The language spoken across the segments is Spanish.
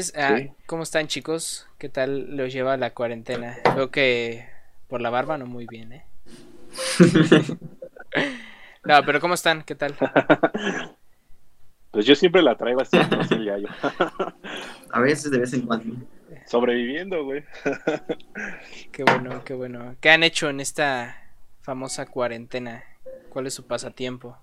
Entonces, ah, ¿cómo están chicos? ¿Qué tal los lleva la cuarentena? Veo que por la barba no muy bien, ¿eh? no, pero ¿cómo están? ¿Qué tal? Pues yo siempre la traigo así, no sé ya yo. A veces, de vez en cuando. Sobreviviendo, güey. Qué bueno, qué bueno. ¿Qué han hecho en esta famosa cuarentena? ¿Cuál es su pasatiempo?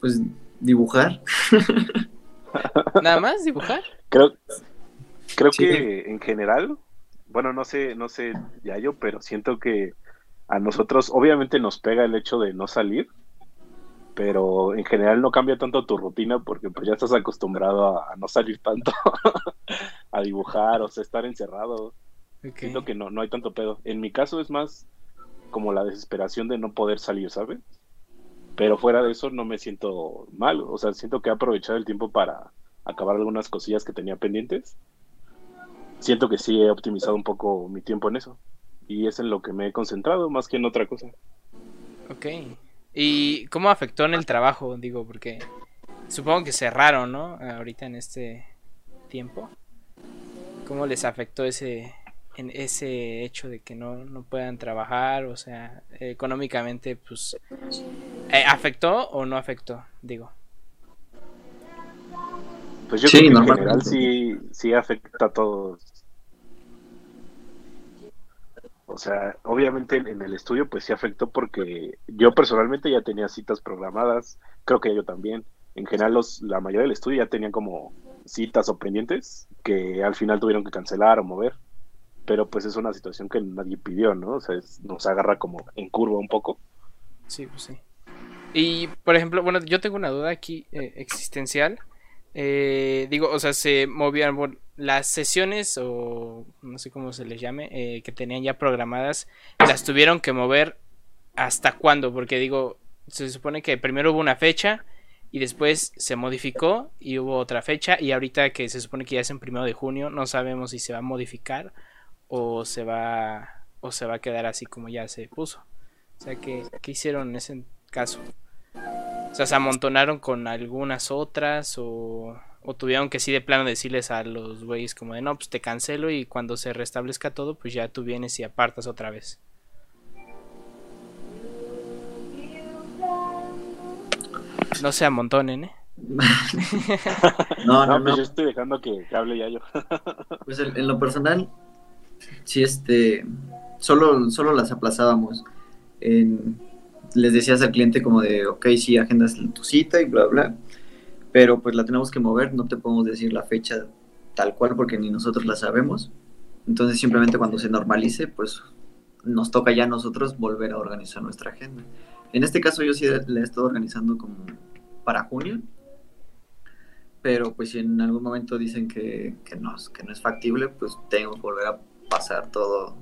Pues dibujar. ¿Nada más dibujar? Creo, creo que en general, bueno, no sé, no sé ya yo, pero siento que a nosotros obviamente nos pega el hecho de no salir, pero en general no cambia tanto tu rutina porque pues ya estás acostumbrado a, no salir tanto, a dibujar, o sea, estar encerrado. Siento que no, no hay tanto pedo. En mi caso es más como la desesperación de no poder salir, ¿sabes? Pero fuera de eso no me siento mal, o sea, siento que he aprovechado el tiempo para acabar algunas cosillas que tenía pendientes. Siento que sí he optimizado un poco mi tiempo en eso. Y es en lo que me he concentrado más que en otra cosa. Ok. ¿Y cómo afectó en el trabajo? Digo, porque supongo que cerraron, ¿no? Ahorita en este tiempo. ¿Cómo les afectó ese, ese hecho de que no, no puedan trabajar? O sea, económicamente, pues, eh, ¿afectó o no afectó? Digo. Pues yo creo que en general sí, sí afecta a todos. O sea, obviamente en el estudio pues sí afectó porque yo personalmente ya tenía citas programadas, creo que yo también. En general los, la mayoría del estudio ya tenían como citas o pendientes que al final tuvieron que cancelar o mover. Pero pues es una situación que nadie pidió, ¿no? O sea, nos agarra como en curva un poco. Sí, pues sí. Y por ejemplo, bueno, yo tengo una duda aquí eh, existencial. Eh, digo, o sea, se movían las sesiones o no sé cómo se les llame, eh, que tenían ya programadas, las tuvieron que mover hasta cuándo, porque digo, se supone que primero hubo una fecha y después se modificó y hubo otra fecha y ahorita que se supone que ya es en primero de junio, no sabemos si se va a modificar o se va o se va a quedar así como ya se puso. O sea, que qué hicieron en ese caso? O sea, se amontonaron con algunas otras o, tuvieron que sí de plano decirles a los güeyes como de no, pues te cancelo y cuando se restablezca todo, pues ya tú vienes y apartas otra vez. No se amontonen, ¿eh? no, no, pues yo estoy dejando que, hable ya yo. pues en, lo personal, sí, este, solo, solo las aplazábamos. En, les decías al cliente como de, ok, sí, agendas tu cita y bla, bla, pero pues la tenemos que mover, no te podemos decir la fecha tal cual porque ni nosotros la sabemos. Entonces simplemente cuando se normalice, pues nos toca ya a nosotros volver a organizar nuestra agenda. En este caso yo sí la he estado organizando como para junio, pero pues si en algún momento dicen que, no es factible, pues tengo que volver a pasar todo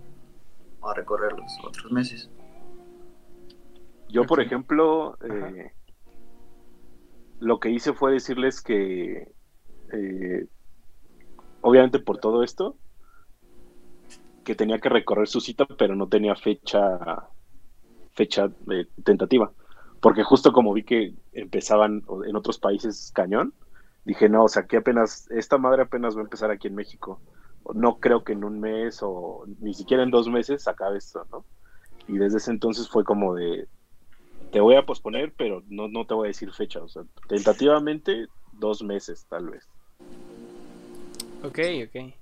a recorrer los otros meses. Yo, por ejemplo, eh, lo que hice fue decirles que, eh, obviamente por todo esto, que tenía que recorrer su cita, pero no tenía fecha, fecha eh, tentativa. Porque justo como vi que empezaban en otros países cañón, dije, no, o sea, que apenas, esta madre apenas va a empezar aquí en México. No creo que en un mes o ni siquiera en dos meses acabe esto, ¿no? Y desde ese entonces fue como de, te voy a posponer, pero no, no te voy a decir fecha. O sea, tentativamente dos meses, tal vez. Ok, ok.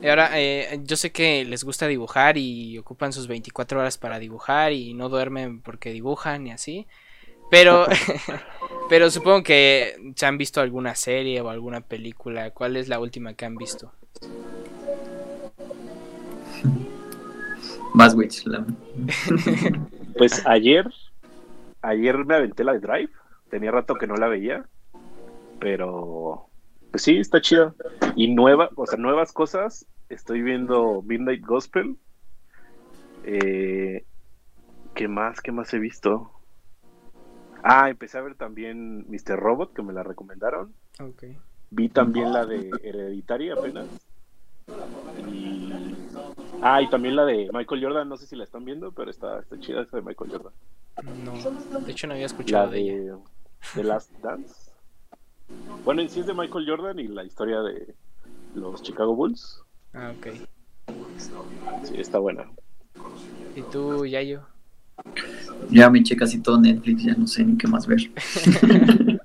Y ahora, eh, yo sé que les gusta dibujar y ocupan sus 24 horas para dibujar y no duermen porque dibujan y así. Pero, pero supongo que se han visto alguna serie o alguna película. ¿Cuál es la última que han visto? Más Pues ayer ayer me aventé la de Drive. Tenía rato que no la veía. Pero pues sí, está chido. Y nueva, o sea, nuevas cosas. Estoy viendo Midnight Gospel. Eh, ¿Qué más? ¿Qué más he visto? Ah, empecé a ver también Mr. Robot, que me la recomendaron. Okay. Vi también la de Hereditary apenas. Y... Ah, y también la de Michael Jordan, no sé si la están viendo, pero está, está chida esa de Michael Jordan. No, de hecho no había escuchado de, The Last Dance. Bueno, en sí es de Michael Jordan y la historia de los Chicago Bulls. Ah, ok. Sí, está buena. ¿Y tú, Yayo? Ya me eché casi todo Netflix, ya no sé ni qué más ver.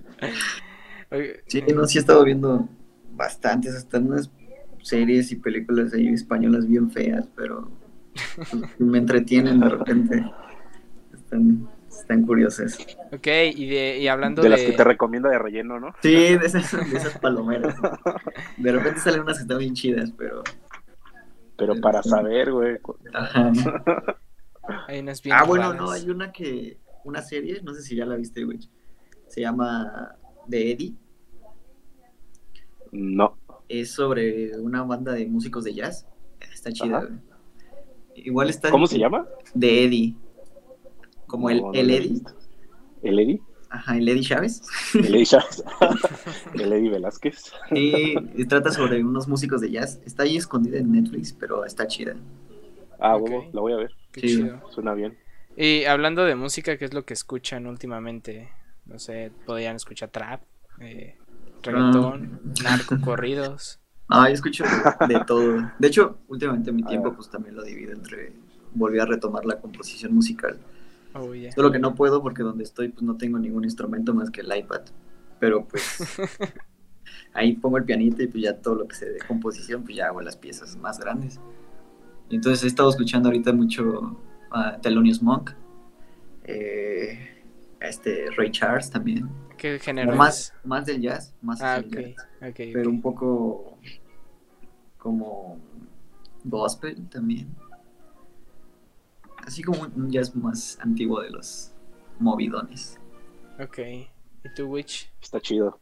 Sí, no, sí he estado viendo bastantes, hasta unas series y películas ahí españolas bien feas, pero me entretienen de repente. Están, están curiosas. Ok, y, de, y hablando De de... las que te recomienda de relleno, ¿no? Sí, de esas, de esas palomeras. De repente salen unas que están bien chidas, pero... Pero para saber, güey. Ajá. Hay unas bien Ah, bueno, raras. no, hay una que... Una serie, no sé si ya la viste, güey. Se llama The Eddie. No. Es sobre una banda de músicos de jazz. Está chida, güey. Igual está... ¿Cómo se llama? The Eddie. Como el, No, no el Eddie. ¿El Eddie? Ajá, el Eddie Chávez. El Eddie Chávez. El Eddie Velázquez. Y, y trata sobre unos músicos de jazz. Está ahí escondida en Netflix, pero está chida. Ah, Ok. huevo, la voy a ver. Qué Sí. chido. Suena bien. Y hablando de música, ¿qué es lo que escuchan últimamente? No sé, podrían escuchar trap, eh, reggaetón, narco, corridos. Ah, yo escucho de todo. De hecho, últimamente mi Ah. tiempo pues también lo divido entre volví a retomar la composición musical. Oh, yeah. Solo que no puedo porque donde estoy pues no tengo ningún instrumento más que el iPad. Pero pues ahí pongo el pianito y pues ya todo lo que sé de composición pues ya hago las piezas más grandes. Entonces he estado escuchando ahorita mucho a Thelonious Monk, eh, a este Ray Charles también. ¿Qué género más, más del jazz, más Ah, hacia el ok, jazz, ok, pero un poco como gospel también. Así como un jazz más antiguo de los movidones. Ok. ¿Y tú, Witch? Está chido.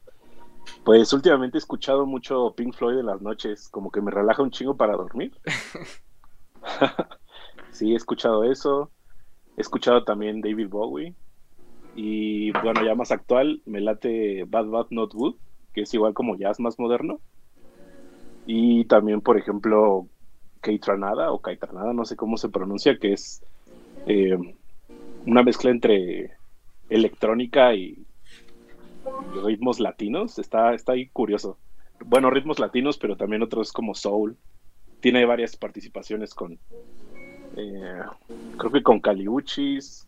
Pues últimamente he escuchado mucho Pink Floyd en las noches, como que me relaja un chingo para dormir. sí, he escuchado eso. He escuchado también David Bowie. Y bueno, ya más actual, me late Bad Bad Not Good, que es igual como jazz más moderno. Y también, por ejemplo, Keitranada o Kaitranada, no sé cómo se pronuncia, que es eh, una mezcla entre electrónica y, y ritmos latinos. Está, está ahí curioso. Bueno, ritmos latinos, pero también otros como soul. Tiene varias participaciones con, eh, creo que con Caliuchis,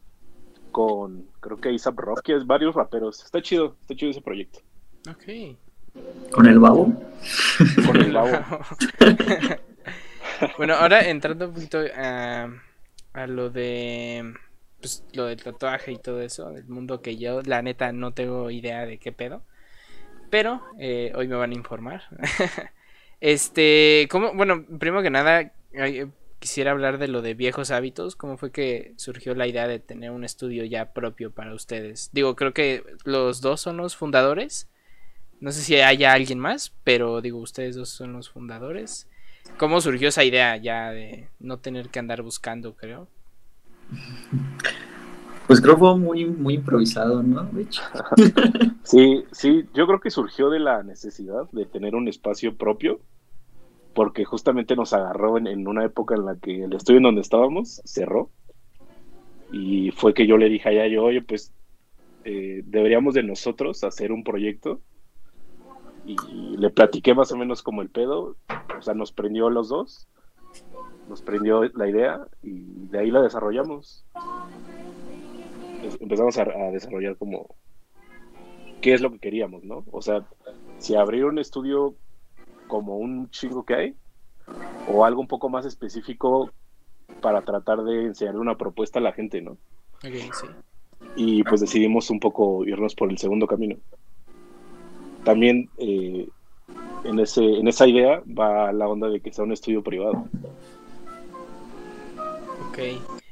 con, creo que Isaac Rocky, es varios raperos. Está chido, está chido ese proyecto. Ok. Con el babo. Con el babo. bueno, ahora entrando un poquito a, a lo de pues, lo del tatuaje y todo eso, del mundo que yo, la neta, no tengo idea de qué pedo. Pero eh, hoy me van a informar. este, ¿cómo? Bueno, primero que nada, ay, quisiera hablar de lo de viejos hábitos. ¿Cómo fue que surgió la idea de tener un estudio ya propio para ustedes? Digo, creo que los dos son los fundadores. No sé si haya alguien más, pero digo, ustedes dos son los fundadores. ¿Cómo surgió esa idea ya de no tener que andar buscando, creo? Pues creo que fue muy, muy improvisado, ¿no? Sí, sí, yo creo que surgió de la necesidad de tener un espacio propio, porque justamente nos agarró en, en una época en la que el estudio en donde estábamos cerró, y fue que yo le dije a Yayo, oye, pues eh, deberíamos de nosotros hacer un proyecto, y le platiqué más o menos como el pedo, o sea, nos prendió los dos, nos prendió la idea, y de ahí la desarrollamos. Empezamos a, a desarrollar como qué es lo que queríamos, ¿no? O sea, si abrir un estudio como un chingo que hay, o algo un poco más específico para tratar de enseñarle una propuesta a la gente, ¿no? Ok, sí. Y pues decidimos un poco irnos por el segundo camino. También eh, en, ese, en esa idea va la onda de que sea un estudio privado. Ok.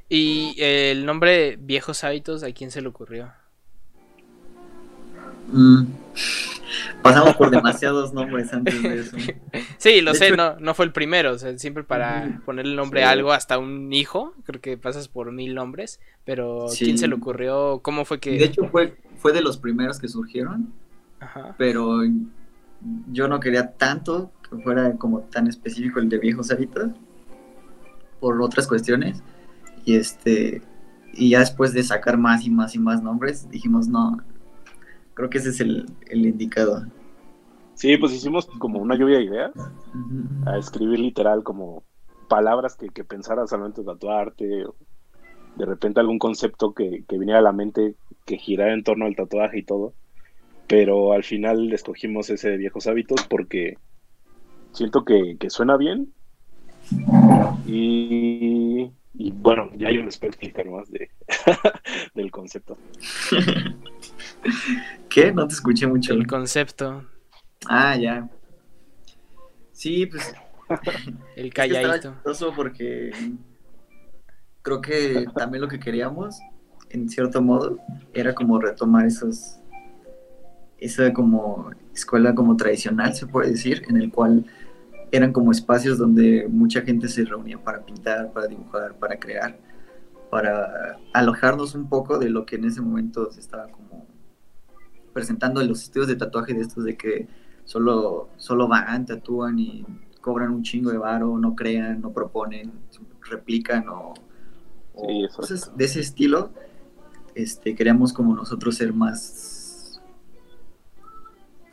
¿Y el nombre Viejos Hábitos a quién se le ocurrió? Mm. Pasamos por demasiados nombres antes de eso. Sí, lo De sé, hecho- no, no fue el primero, o sea, siempre para ponerle nombre Sí. a algo, hasta un hijo, creo que pasas por mil nombres, pero Sí. ¿quién se le ocurrió? ¿Cómo fue que...? De hecho, fue, fue de los primeros que surgieron, Ajá. pero yo no quería tanto que fuera como tan específico el de viejos hábitos por otras cuestiones. Y este y ya después de sacar más y más y más nombres, dijimos no, Creo que ese es el, el indicado. Sí, pues hicimos como una lluvia de ideas a escribir literal como palabras que, que pensaras al momento de tatuarte, o de repente algún concepto que, que viniera a la mente que girara en torno al tatuaje y todo. Pero al final escogimos ese de viejos hábitos porque siento que, que suena bien. Y, y bueno, ya yo les puedo explicar más de, del concepto. ¿Qué? No te escuché mucho. El concepto, Ah, ya. Sí, pues el Es que calladito. porque creo que también lo que queríamos, en cierto modo, era como retomar esos, esa como escuela como tradicional, se puede decir, en el cual eran como espacios donde mucha gente se reunía para pintar, para dibujar, para crear, para alojarnos un poco de lo que en ese momento se estaba como presentando en los estudios de tatuaje de estos de que solo, solo van, tatúan y cobran un chingo de varo, no crean, no proponen, replican o, o Sí, cosas de ese estilo. Este, queríamos como nosotros ser más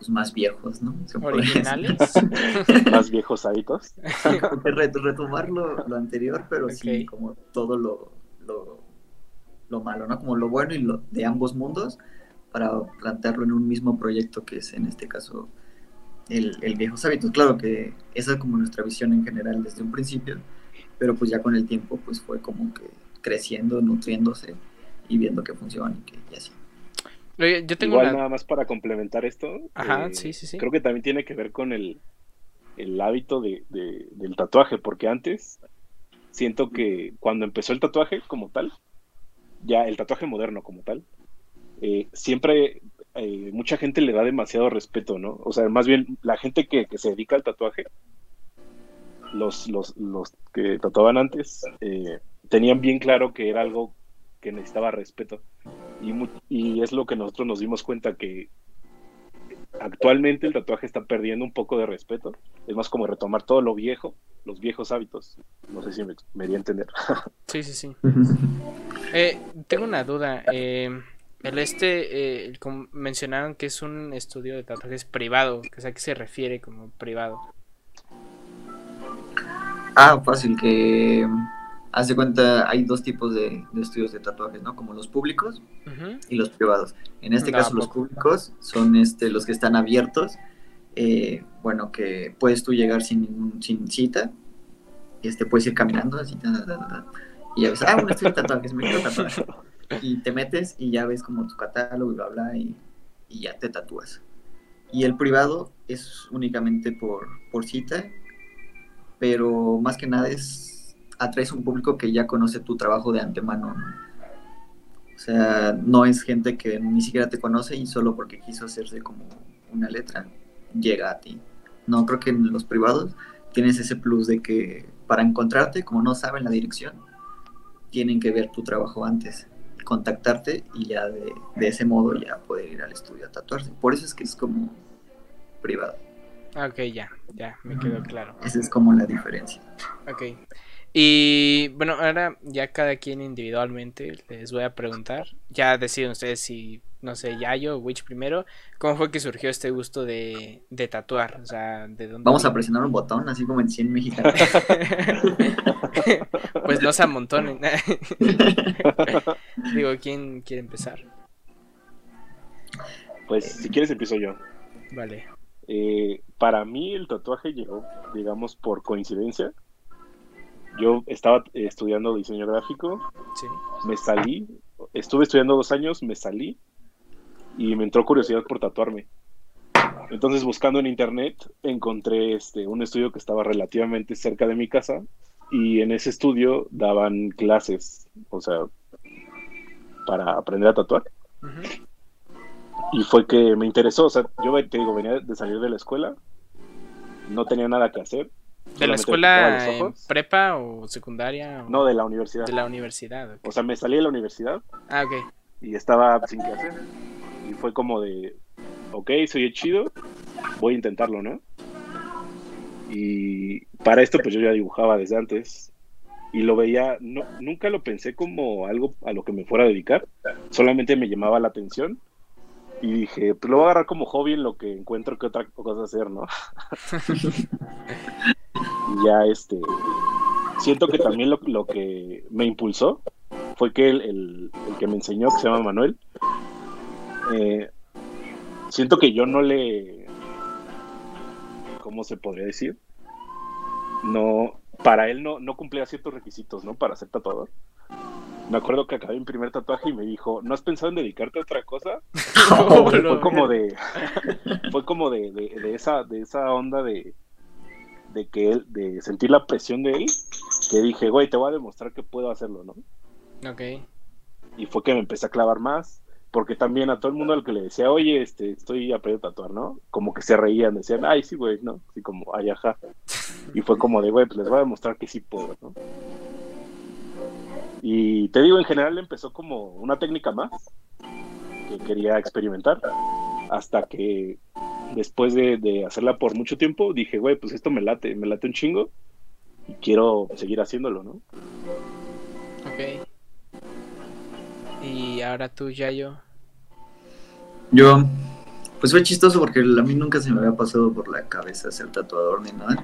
pues más viejos, ¿no? Se. Originales. Más viejos hábitos. Sí, como que re- retomar lo, lo anterior, pero sí como todo lo, lo, lo malo, ¿no? Como lo bueno y lo de ambos mundos para plantearlo en un mismo proyecto que es en este caso el, el Viejos Hábitos. Claro que esa es como nuestra visión en general desde un principio, pero pues ya con el tiempo pues fue como que creciendo, nutriéndose y viendo que funciona y que y así. Oye, yo tengo Igual una... nada más para complementar esto. Ajá, eh, sí, sí, sí. Creo que también tiene que ver con el, el hábito de, de- del tatuaje, porque antes siento que cuando empezó el tatuaje como tal, ya el tatuaje moderno como tal, eh, siempre eh, mucha gente le da demasiado respeto, ¿no? O sea, más bien la gente que, que se dedica al tatuaje, los, los, los que tatuaban antes, eh, tenían bien claro que era algo que necesitaba respeto. Y, es lo que nosotros nos dimos cuenta que actualmente el tatuaje está perdiendo un poco de respeto. Es más como retomar todo lo viejo, los viejos hábitos. No sé si me, me di a entender. Sí, sí, sí. Eh, tengo una duda. eh, el este, eh, mencionaron que es un estudio de tatuajes privado. que ¿A qué se refiere como privado? Ah, fácil, que haz de cuenta, hay dos tipos de, de estudios de tatuajes, ¿no? Como los públicos y los privados. En este No, caso, los públicos son este, los que están abiertos. eh, bueno, que puedes tú llegar sin ningún, sin cita. Este, puedes ir caminando así. ta, ta, ta, ta, y ya ves, ah, un estudio de tatuajes, me quiero tatuar. Y te metes y ya ves como tu catálogo y bla, bla, y, y ya te tatúas. Y el privado es únicamente por, por cita, pero más que nada es atraes un público que ya conoce tu trabajo de antemano. ¿no? O sea, no es gente que ni siquiera te conoce y solo porque quiso hacerse como una letra, llega a ti. No, creo que en los privados tienes ese plus de que para encontrarte, como no saben la dirección, tienen que ver tu trabajo antes, contactarte y ya de, de ese modo ya poder ir al estudio a tatuarse. Por eso es que es como privado. Ah, Ok, ya, ya, me quedó claro. Esa es como la diferencia. Ok. Y bueno, ahora ya cada quien individualmente les voy a preguntar. Ya deciden ustedes si, no sé, Yayo o Witch primero. ¿Cómo fue que surgió este gusto de, de tatuar? O sea, ¿de dónde? Vamos a presionar un botón, así como en 100 mexicanos. pues no se amontonen. Digo, ¿quién quiere empezar? Pues si quieres empiezo yo. Vale. Eh, para mí el tatuaje llegó, digamos, por coincidencia. Yo estaba eh, estudiando diseño gráfico, Sí. me salí, estuve estudiando dos años, me salí y me entró curiosidad por tatuarme. Entonces buscando en internet encontré este, un estudio que estaba relativamente cerca de mi casa y en ese estudio daban clases, o sea, para aprender a tatuar. Y fue que me interesó, o sea, yo te digo, venía de salir de la escuela, no tenía nada que hacer. ¿De la escuela en prepa o secundaria? o- No, de la universidad. de la universidad. O sea, me salí de la universidad Ah, ok. y estaba sin qué hacer. Y fue como de, ok, soy chido, voy a intentarlo, ¿no? Y para esto pues yo ya dibujaba desde antes y lo veía, no, nunca lo pensé como algo a lo que me fuera a dedicar, solamente me llamaba la atención Y dije, pues lo voy a agarrar como hobby en lo que encuentro que otra cosa hacer, ¿no? y ya este, siento que también lo, lo que me impulsó fue que el, el, que me enseñó, que se llama Manuel, eh, siento que yo no le, ¿cómo se podría decir? No, para él no, no cumplía ciertos requisitos, ¿no? Para ser tatuador. Me acuerdo que acabé mi primer tatuaje y me dijo, ¿no has pensado en dedicarte a otra cosa? fue como de, fue como de, de, esa, de esa onda de, de que él, de sentir la presión de él, que dije, güey, te voy a demostrar que puedo hacerlo, ¿no? Ok. Y fue que me empecé a clavar más, porque también a todo el mundo al que le decía, oye, este, estoy aprendiendo a tatuar, ¿no? Como que se reían, decían, ay, sí, güey, ¿no? Así como, ay, ajá. Y fue como de, güey, pues les voy a demostrar que sí puedo, ¿no? Y te digo, en general empezó como una técnica más que quería experimentar, hasta que después de, hacerla por mucho tiempo, dije, güey, pues esto me late, me late un chingo y quiero seguir haciéndolo, ¿no? Ok. Y ahora tú, Yayo. Yo, pues fue chistoso porque a mí nunca se me había pasado por la cabeza ser tatuador ni nada.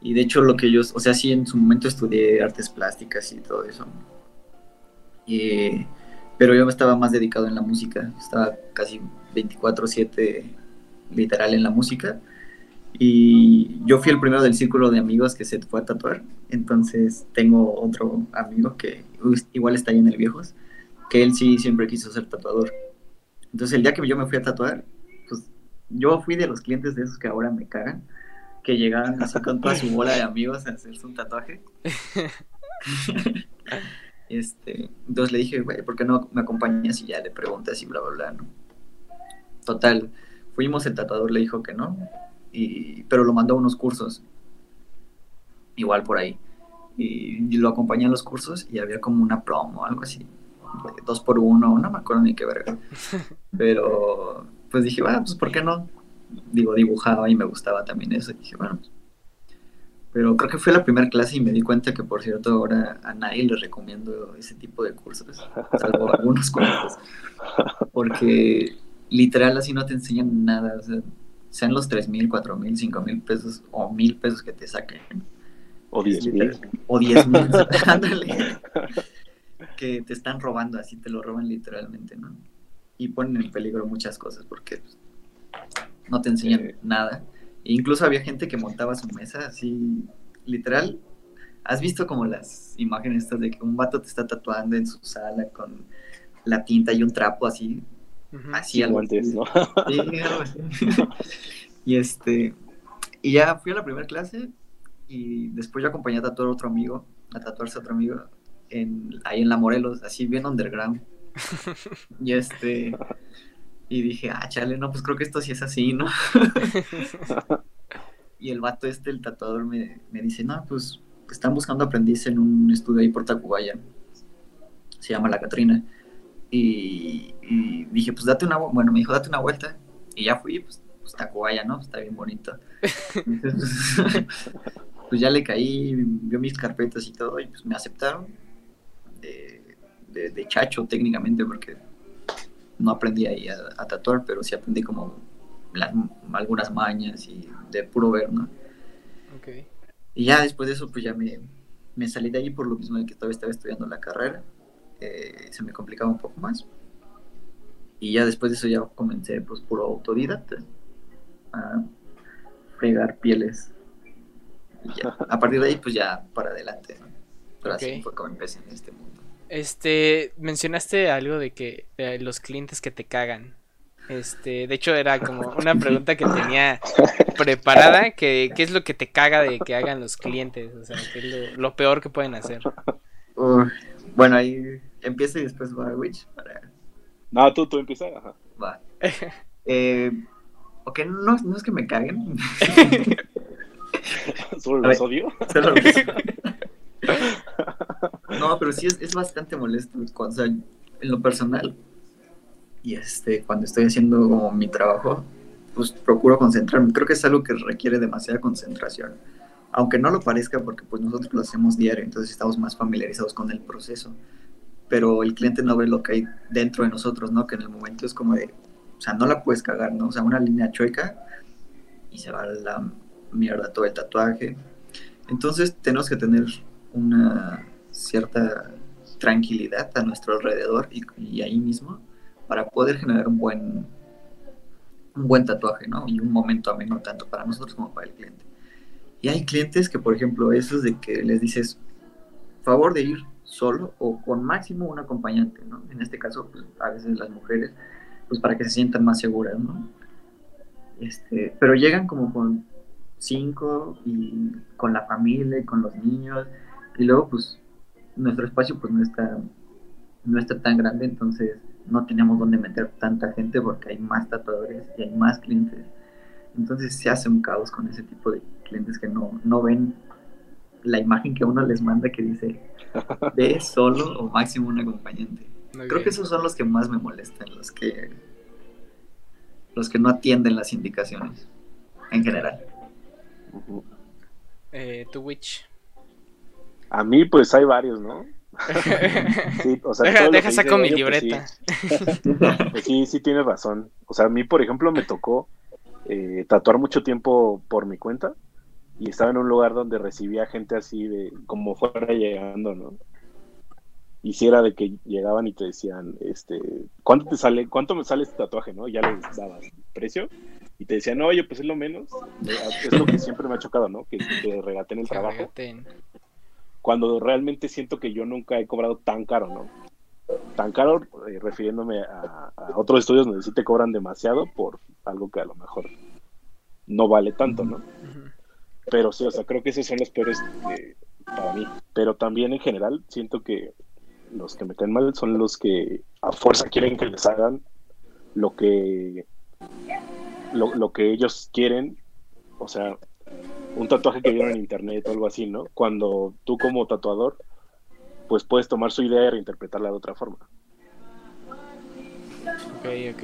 Y de hecho lo que yo, o sea, sí en su momento estudié artes plásticas y todo eso. pero yo estaba más dedicado en la música, estaba casi 24/7 literal en la música. Y yo fui el primero del círculo de amigos que se fue a tatuar. Entonces tengo otro amigo que igual está ahí en el Viejos, que él sí siempre quiso ser tatuador. Entonces el día que yo me fui a tatuar, pues yo fui de los clientes de esos que ahora me cagan que llegaban así con toda su bola de amigos a hacerse un tatuaje. este, entonces le dije, güey, ¿por qué no me acompañas? Y ya le pregunté así, bla, bla, bla, ¿no? Total, fuimos, el tatuador le dijo que no, y, pero lo mandó a unos cursos, igual por ahí. Y, lo acompañé a los cursos y había como una promo o algo así, dos por uno, no me acuerdo ni qué verga. Pero, pues dije, bueno, pues ¿por qué no? Digo, dibujaba y me gustaba también eso. Y dije, bueno, pero creo que fue la primera clase y me di cuenta que, por cierto, ahora a nadie le recomiendo ese tipo de cursos, salvo algunos cuantos, porque literal así no te enseñan nada, o sea, sean los tres mil, cuatro mil, cinco mil pesos o mil pesos que te saquen. O diez mil. O diez mil, ándale. que te están robando, así te lo roban literalmente, ¿no? Y ponen en peligro muchas cosas, porque no te enseñan nada. E incluso había gente que montaba su mesa así, literal. ¿Has visto como las imágenes estas de que un vato te está tatuando en su sala con la tinta y un trapo así? Así algo antes, ¿no? y este, y ya fui a la primera clase y después yo acompañé a tatuar a otro amigo, a tatuarse a otro amigo en, ahí en La Morelos, así bien underground. y este, y dije, ah, chale, no, pues creo que esto sí es así, ¿no? y el vato este, el tatuador, me, dice, no, pues están buscando aprendiz en un estudio ahí por Tacubaya. Se llama La Catrina. Y, dije, pues date una, bueno, me dijo, date una vuelta. Y ya fui, pues, pues Tacubaya, ¿no? Está bien bonito. pues ya le caí, vio mis carpetas y todo, y pues me aceptaron de chacho técnicamente, porque no aprendí ahí a, tatuar, pero sí aprendí como algunas mañas y de puro ver, ¿no? Okay. Y ya después de eso, pues ya me, me, salí de ahí por lo mismo de que todavía estaba estudiando la carrera. Eh, se me complicaba un poco más. Y ya después de eso ya comencé pues puro autodidacta a fregar pieles. Y ya, a partir de ahí pues ya para adelante. ¿no? Pero así fue como empecé en este mundo. Este, mencionaste algo de que los clientes que te cagan. Este, de hecho era como una pregunta que tenía preparada, que qué es lo que te caga de que hagan los clientes, o sea, qué es lo, peor que pueden hacer. bueno, ahí empieza y después va Witch para... No, tú, tú empieza, ajá. Va. Eh, ok, no, no es que me caguen. ¿Solo los odio? Solo los no, pero sí es, bastante molesto. O en lo personal, y este, cuando estoy haciendo mi trabajo, pues procuro concentrarme. Creo que es algo que requiere demasiada concentración. Aunque no lo parezca, porque pues nosotros lo hacemos diario, entonces estamos más familiarizados con el proceso. Pero el cliente no ve lo que hay dentro de nosotros, ¿no? Que en el momento es como de, o sea, no la puedes cagar, ¿no? O sea, una línea chueca y se va la mierda todo el tatuaje. Entonces tenemos que tener una cierta tranquilidad a nuestro alrededor y, ahí mismo para poder generar un buen un buen tatuaje, ¿no? Y un momento ameno tanto para nosotros como para el cliente. Y hay clientes que, por ejemplo, esos de que les dices, favor de ir solo o con máximo un acompañante, ¿no? En este caso, pues, a veces las mujeres, pues para que se sientan más seguras, ¿no? Este, pero llegan como con cinco y con la familia y con los niños y luego pues nuestro espacio pues no está no está tan grande entonces no tenemos donde meter tanta gente porque hay más tatuadores y hay más clientes. Entonces se hace un caos con ese tipo de clientes que no, no ven la imagen que uno les manda que dice ve solo o máximo un acompañante creo que esos son los que más me molestan los que los que no atienden las indicaciones en general. Eh, ¿Tu Witch? A mí, pues hay varios, ¿no? sí, o sea, deja, deja saco mi pues, libreta. Pues sí. sí, tienes razón. O sea, a mí, por ejemplo, me tocó eh, tatuar mucho tiempo por mi cuenta y estaba en un lugar donde recibía gente así de como fuera llegando, ¿no? Y si era de que llegaban y te decían, este, ¿cuánto te sale, cuánto me sale este tatuaje, no? Ya les dabas precio y te decían, no, oye, pues es lo menos. Es lo que siempre me ha chocado, ¿no? Que, que regaten el trabajo. Cuando realmente siento que yo nunca he cobrado tan caro, ¿no? Tan caro, eh, refiriéndome a, otros estudios donde sí te cobran demasiado por algo que a lo mejor no vale tanto, ¿no? Pero sí, o sea, creo que esos son los peores eh, para mí. Pero también en general siento que los que me caen mal son los que a fuerza quieren que les hagan lo que lo, lo que ellos quieren, o sea, un tatuaje que vieron en internet o algo así, ¿no? Cuando tú como tatuador, pues puedes tomar su idea y reinterpretarla de otra forma. Ok, ok.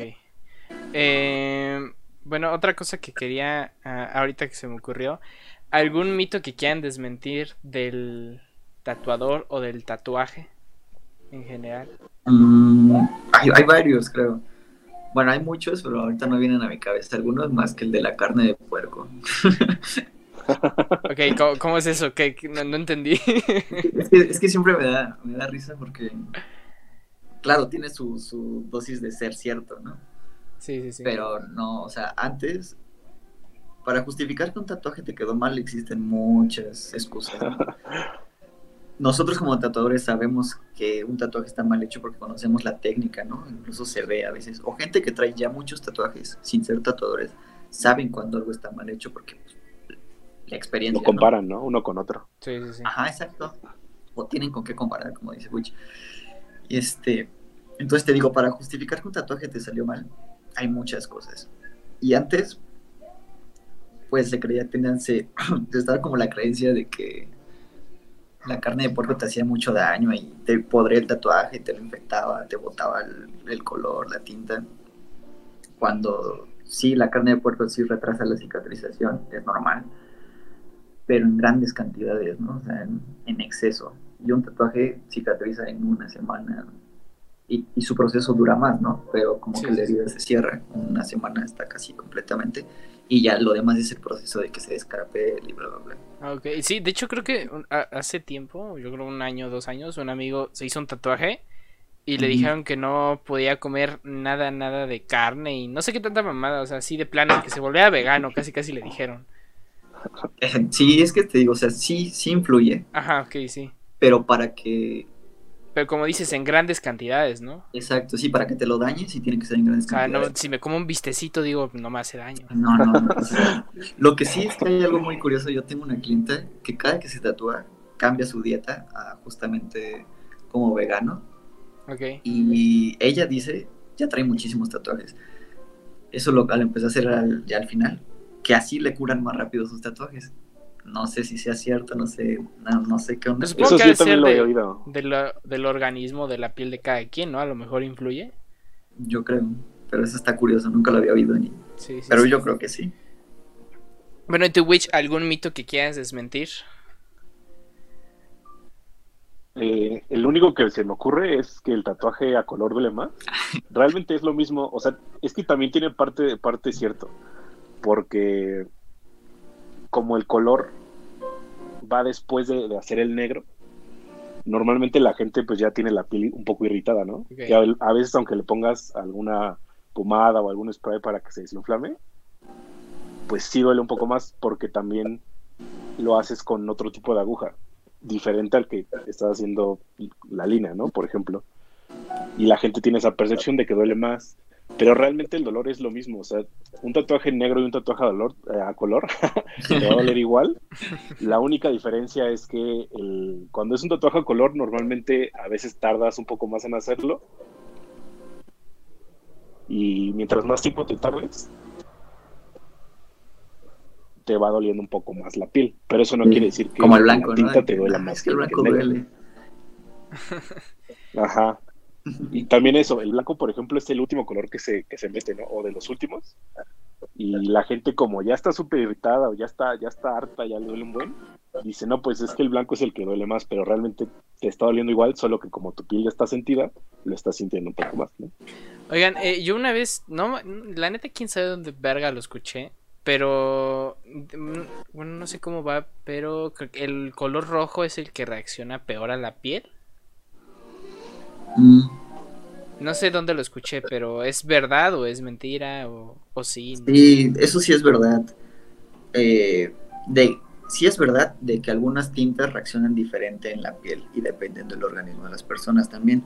Eh, bueno, otra cosa que quería, ah, ahorita que se me ocurrió, ¿algún mito que quieran desmentir del tatuador o del tatuaje en general? Mm, hay, hay varios, creo. Bueno, hay muchos, pero ahorita no vienen a mi cabeza algunos más que el de la carne de puerco. ok, ¿cómo, es eso? ¿Qué? No, entendí. es, que, siempre me da, me da risa porque, claro, tiene su, su dosis de ser cierto, ¿no? Sí, sí, sí. Pero no, o sea, antes, para justificar que un tatuaje te quedó mal, existen muchas excusas. nosotros como tatuadores sabemos que un tatuaje está mal hecho porque conocemos la técnica, ¿no? Incluso se ve a veces. O gente que trae ya muchos tatuajes sin ser tatuadores, saben cuando algo está mal hecho porque pues, experiencia. Lo comparan, ¿no? Uno con otro. Sí, sí, sí. Ajá, exacto. O tienen con qué comparar, como dice Witch. Y este, entonces te digo, para justificar que un tatuaje te salió mal, hay muchas cosas. Y antes, pues se creía, tenían, se, estaba como la creencia de que la carne de puerco te hacía mucho daño y te podría el tatuaje, te lo infectaba, te botaba el, color, la tinta. Cuando sí, la carne de puerco sí retrasa la cicatrización, es normal, pero en grandes cantidades, ¿no? O sea, en, exceso. Y un tatuaje cicatriza en una semana y, su proceso dura más, ¿no? Pero como que la herida se cierra, en una semana está casi completamente y ya lo demás es el proceso de que se descarape y bla, bla, bla. Ah, ok, sí, de hecho creo que hace tiempo, yo creo un año, dos años, un amigo se hizo un tatuaje y le dijeron que no podía comer nada, nada de carne y no sé qué tanta mamada, o sea, así de plano, que se volvía vegano, casi casi le dijeron. Sí, es que te digo, o sea, sí, sí influye. Ajá, ok, sí. Pero para que pero como dices, en grandes cantidades, ¿no? Exacto, sí, para que te lo dañes sí tiene que ser en grandes cantidades. No, si me como un vistecito, digo, no me hace daño. No, no, no. lo que sí es que hay algo muy curioso. Yo tengo una cliente que cada que se tatúa cambia su dieta a justamente como vegano. Ok. Y ella dice, ya trae muchísimos tatuajes. Eso lo, al empezar a hacer ya al final, que así le curan más rápido sus tatuajes no sé si sea cierto, no sé, no, sé qué onda. Supongo que sí, lo he oído. del organismo, de la piel de cada quien, ¿no? A lo mejor influye. Yo creo, pero eso está curioso, nunca lo había oído ni. Sí, sí, pero yo creo que sí. Bueno, ¿y tu Witch, algún mito que quieras desmentir? Eh, el único que se me ocurre es que el tatuaje a color duele más. Realmente es lo mismo, o sea, es que también tiene parte, parte cierto, porque como el color va después de, hacer el negro, normalmente la gente pues ya tiene la piel un poco irritada, ¿no? a, veces aunque le pongas alguna pomada o algún spray para que se desinflame, pues sí duele un poco más porque también lo haces con otro tipo de aguja diferente al que está haciendo la línea, ¿no? Por ejemplo. Y la gente tiene esa percepción de que duele más, pero realmente el dolor es lo mismo. O sea, un tatuaje negro y un tatuaje a, dolor, eh, a color te va a doler igual. La única diferencia es que el, cuando es un tatuaje a color, normalmente a veces tardas un poco más en hacerlo. Y mientras más tiempo te tardes, te va doliendo un poco más la piel. Pero eso no quiere decir que Como el blanco, la tinta te duela más. Es que el blanco duele. Ajá. Y también eso, el blanco, por ejemplo, es el último color que se, que se mete, ¿no? O de los últimos. Y la gente como ya está súper irritada o ya está, ya está harta, ya le duele un buen, dice, no, pues es que el blanco es el que duele más, pero realmente te está doliendo igual, solo que como tu piel ya está sentida, lo estás sintiendo un poco más, ¿no? Oigan, eh, yo una vez, no, la neta, quién sabe dónde verga lo escuché, pero, mm, bueno, no sé cómo va, pero el color rojo es el que reacciona peor a la piel. Mm. No sé dónde lo escuché, pero ¿es verdad o es mentira o, o sí? Sí, eso sí es verdad. Eh, de, sí es verdad de que algunas tintas reaccionan diferente en la piel y dependiendo del organismo de las personas también.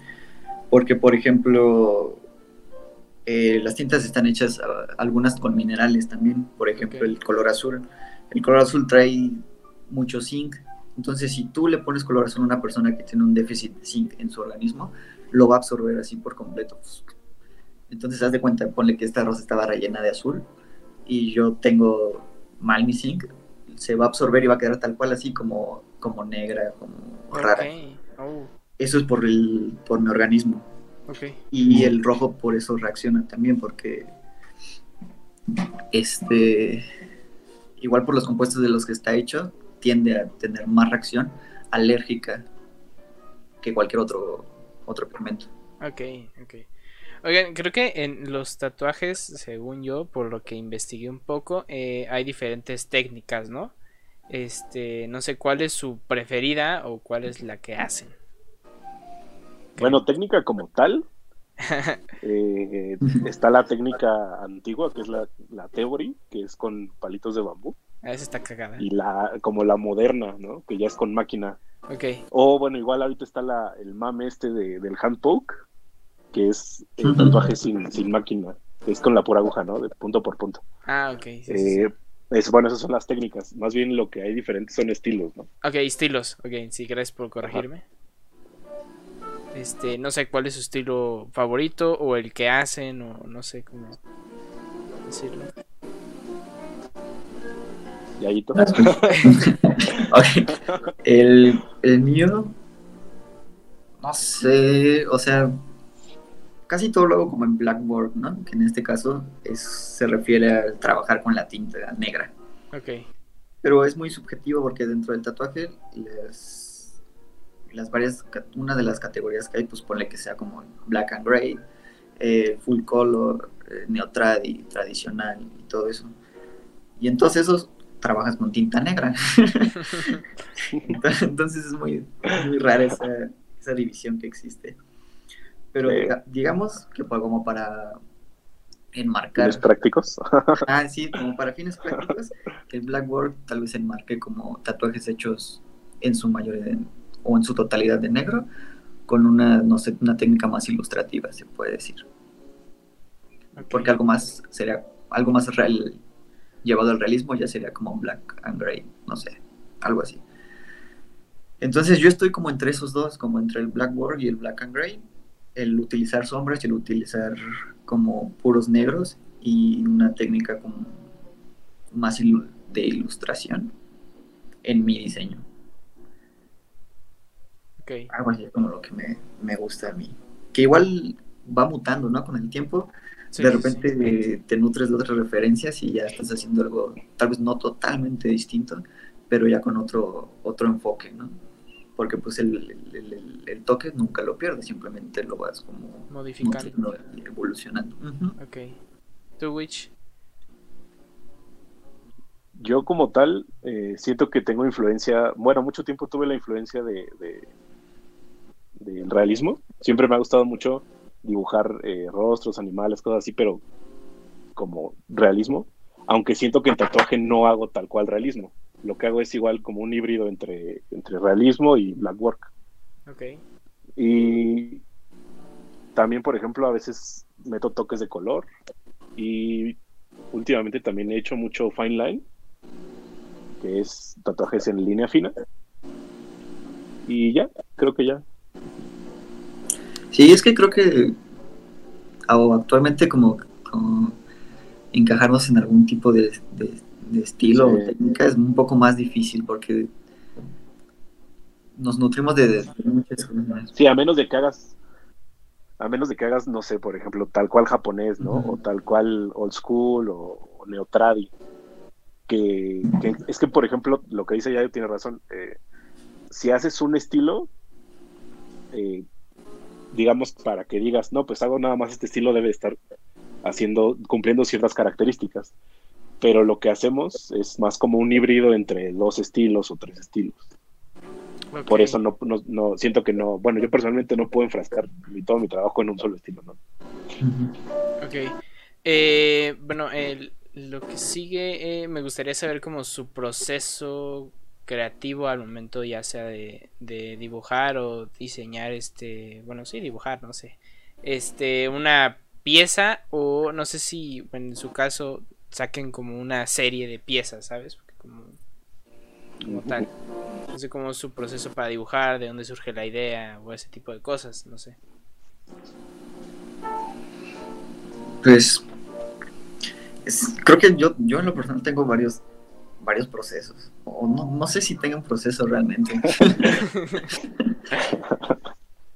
Porque, por ejemplo, eh, las tintas están hechas ah, algunas con minerales también, por ejemplo el color azul. El color azul trae mucho zinc, entonces si tú le pones color azul a una persona que tiene un déficit de zinc en su organismo, lo va a absorber así por completo. Entonces haz de cuenta, ponle que esta rosa estaba rellena de azul y yo tengo mal mi zinc, se va a absorber y va a quedar tal cual así como, como negra, como rara. Oh. Eso es por, el, por mi organismo. Y el rojo por eso reacciona también, porque este igual por los compuestos de los que está hecho, tiende a tener más reacción alérgica que cualquier otro, otro pigmento. Ok, ok. Oigan, creo que en los tatuajes, según yo, por lo que investigué un poco, eh, hay diferentes técnicas, ¿no? Este, no sé cuál es su preferida o cuál es la que hacen. Bueno, técnica como tal, eh, está la técnica antigua, que es la, la Theory, que es con palitos de bambú. Ah, esa está cagada. Y la, como la moderna, ¿no? Que ya es con máquina. Ok. O bueno, igual ahorita está la, el mame este de, del hand poke, que es el tatuaje sin, sin máquina. Es con la pura aguja, ¿no? De punto por punto. Ah, ok. Eh, es, bueno, esas son las técnicas. Más bien lo que hay diferentes son estilos, ¿no? Ok, estilos. Ok, sí, gracias por corregirme. Este, no sé cuál es su estilo favorito o el que hacen o no sé cómo decirlo. Yayito. el, el mío, no sé, o sea, casi todo lo hago como en Blackboard, ¿no? Que en este caso es, se refiere a trabajar con la tinta negra. Ok. Pero es muy subjetivo porque dentro del tatuaje les las varias, una de las categorías que hay, pues ponle que sea como black and gray, eh, full color, eh, neotradi, tradicional y todo eso. Y entonces esos trabajas con tinta negra. entonces es muy, muy rara esa, esa, división que existe. Pero digamos que como para enmarcar. ¿Fines prácticos? ah, sí, como para fines prácticos, el Blackboard tal vez enmarque como tatuajes hechos en su mayoría o en su totalidad de negro, con una, no sé, una técnica más ilustrativa, se puede decir. Porque algo más sería, algo más real, llevado al realismo ya sería como black and gray, no sé, algo así. Entonces yo estoy como entre esos dos, como entre el blackboard y el black and gray, el utilizar sombras y el utilizar como puros negros y una técnica como más de ilustración en mi diseño. Algo así como lo que me, gusta a mí. Que igual va mutando, ¿no? Con el tiempo. De repente te nutres de otras referencias y ya estás haciendo algo tal vez no totalmente distinto, pero ya con otro, otro enfoque, ¿no? porque pues el, el, toque nunca lo pierdes, simplemente lo vas como modificando, evolucionando. Ok. ¿Tú, Witch? Yo como tal eh, siento que tengo influencia, bueno, mucho tiempo tuve la influencia de, del realismo. Siempre me ha gustado mucho dibujar eh, rostros, animales, cosas así, pero como realismo. Aunque siento que en tatuaje no hago tal cual realismo lo que hago es igual como un híbrido entre, entre realismo y black work. Ok. Y también, por ejemplo, a veces meto toques de color y últimamente también he hecho mucho fine line, que es tatuajes en línea fina. Y ya, creo que ya. Sí, es que creo que actualmente como, encajarnos en algún tipo de de estilo o técnica es un poco más difícil porque nos nutrimos de, muchas cosas Sí, a menos de que hagas, a menos de que hagas, no sé, por ejemplo, tal cual japonés, ¿no? O tal cual old school o, neotradi. Que, es que, por ejemplo, lo que dice Yayo tiene razón. Eh, si haces un estilo, eh, digamos, para que digas, no, pues hago nada más este estilo, debe estar haciendo, cumpliendo ciertas características pero lo que hacemos es más como un híbrido entre dos estilos o tres estilos. Por eso no, no, siento que no, bueno, yo personalmente no puedo enfrascar todo mi trabajo en un solo estilo, ¿no? Ok. Eh, bueno, lo que sigue, eh, me gustaría saber como su proceso creativo al momento ya sea de, de, dibujar o diseñar este, bueno, sí, dibujar, no sé, este, una pieza o no sé si en su caso saquen como una serie de piezas, ¿sabes? como, como tal. No sé cómo es su proceso para dibujar, de dónde surge la idea o ese tipo de cosas, no sé. Pues creo que yo, yo en lo personal tengo varios varios procesos. O no, no sé si tengo un proceso realmente.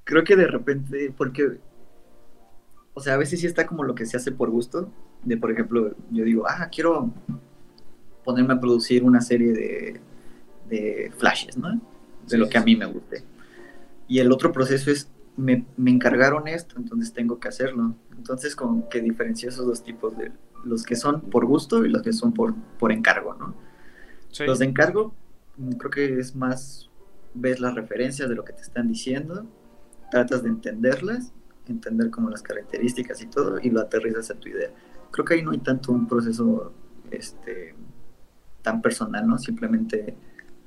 creo que de repente, porque, o sea, a veces sí está como lo que se hace por gusto, de, por ejemplo, yo digo, ah, quiero ponerme a producir una serie de, de flashes, ¿no? De lo que a mí me guste. Y el otro proceso es, me, me, encargaron esto, entonces tengo que hacerlo. Entonces, como que diferencio esos dos tipos de los que son por gusto y los que son por, por encargo, ¿no? Los de encargo, mm, creo que es más, ves las referencias de lo que te están diciendo, tratas de entenderlas, entender como las características y todo, y lo aterrizas a tu idea creo que ahí no hay tanto un proceso este, tan personal, ¿no? Simplemente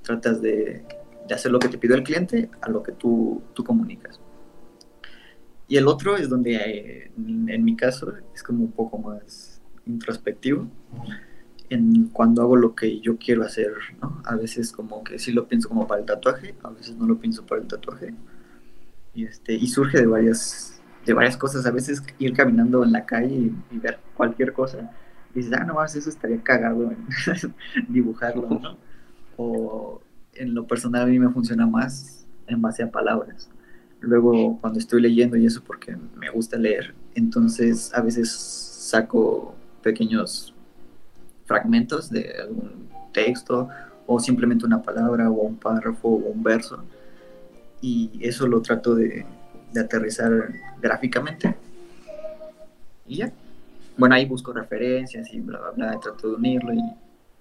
tratas de, hacer lo que te pide el cliente a lo que tú, tú comunicas. Y el otro es donde, eh, en, mi caso, es como un poco más introspectivo, en cuando hago lo que yo quiero hacer, ¿no? A veces como que sí lo pienso como para el tatuaje, a veces no lo pienso para el tatuaje. Y, este, y surge de varias de varias cosas. A veces ir caminando en la calle y, ver cualquier cosa, y dices, ah, no más, eso estaría cagado en dibujarlo, ¿no? O en lo personal a mí me funciona más en base a palabras. Luego, cuando estoy leyendo y eso, porque me gusta leer, entonces a veces saco pequeños fragmentos de algún texto o simplemente una palabra o un párrafo o un verso y eso lo trato de, de aterrizar gráficamente. Y ya. Bueno, ahí busco referencias y bla, bla, bla, trato de unirlo. Y...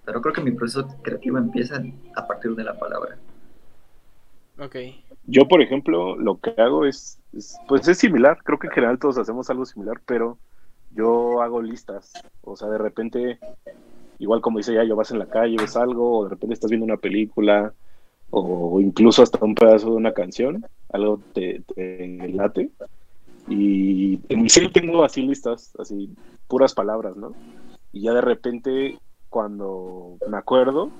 Pero creo que mi proceso creativo empieza a partir de la palabra. Ok. Yo, por ejemplo, lo que hago es, pues es similar. Creo que en general todos hacemos algo similar, pero yo hago listas. O sea, de repente, igual como dice ya, yo vas en la calle, ves algo, o de repente estás viendo una película, o incluso hasta un pedazo de una canción, algo te, late. Y en mi serie tengo así listas, así puras palabras, ¿no? Y ya de repente, cuando me acuerdo,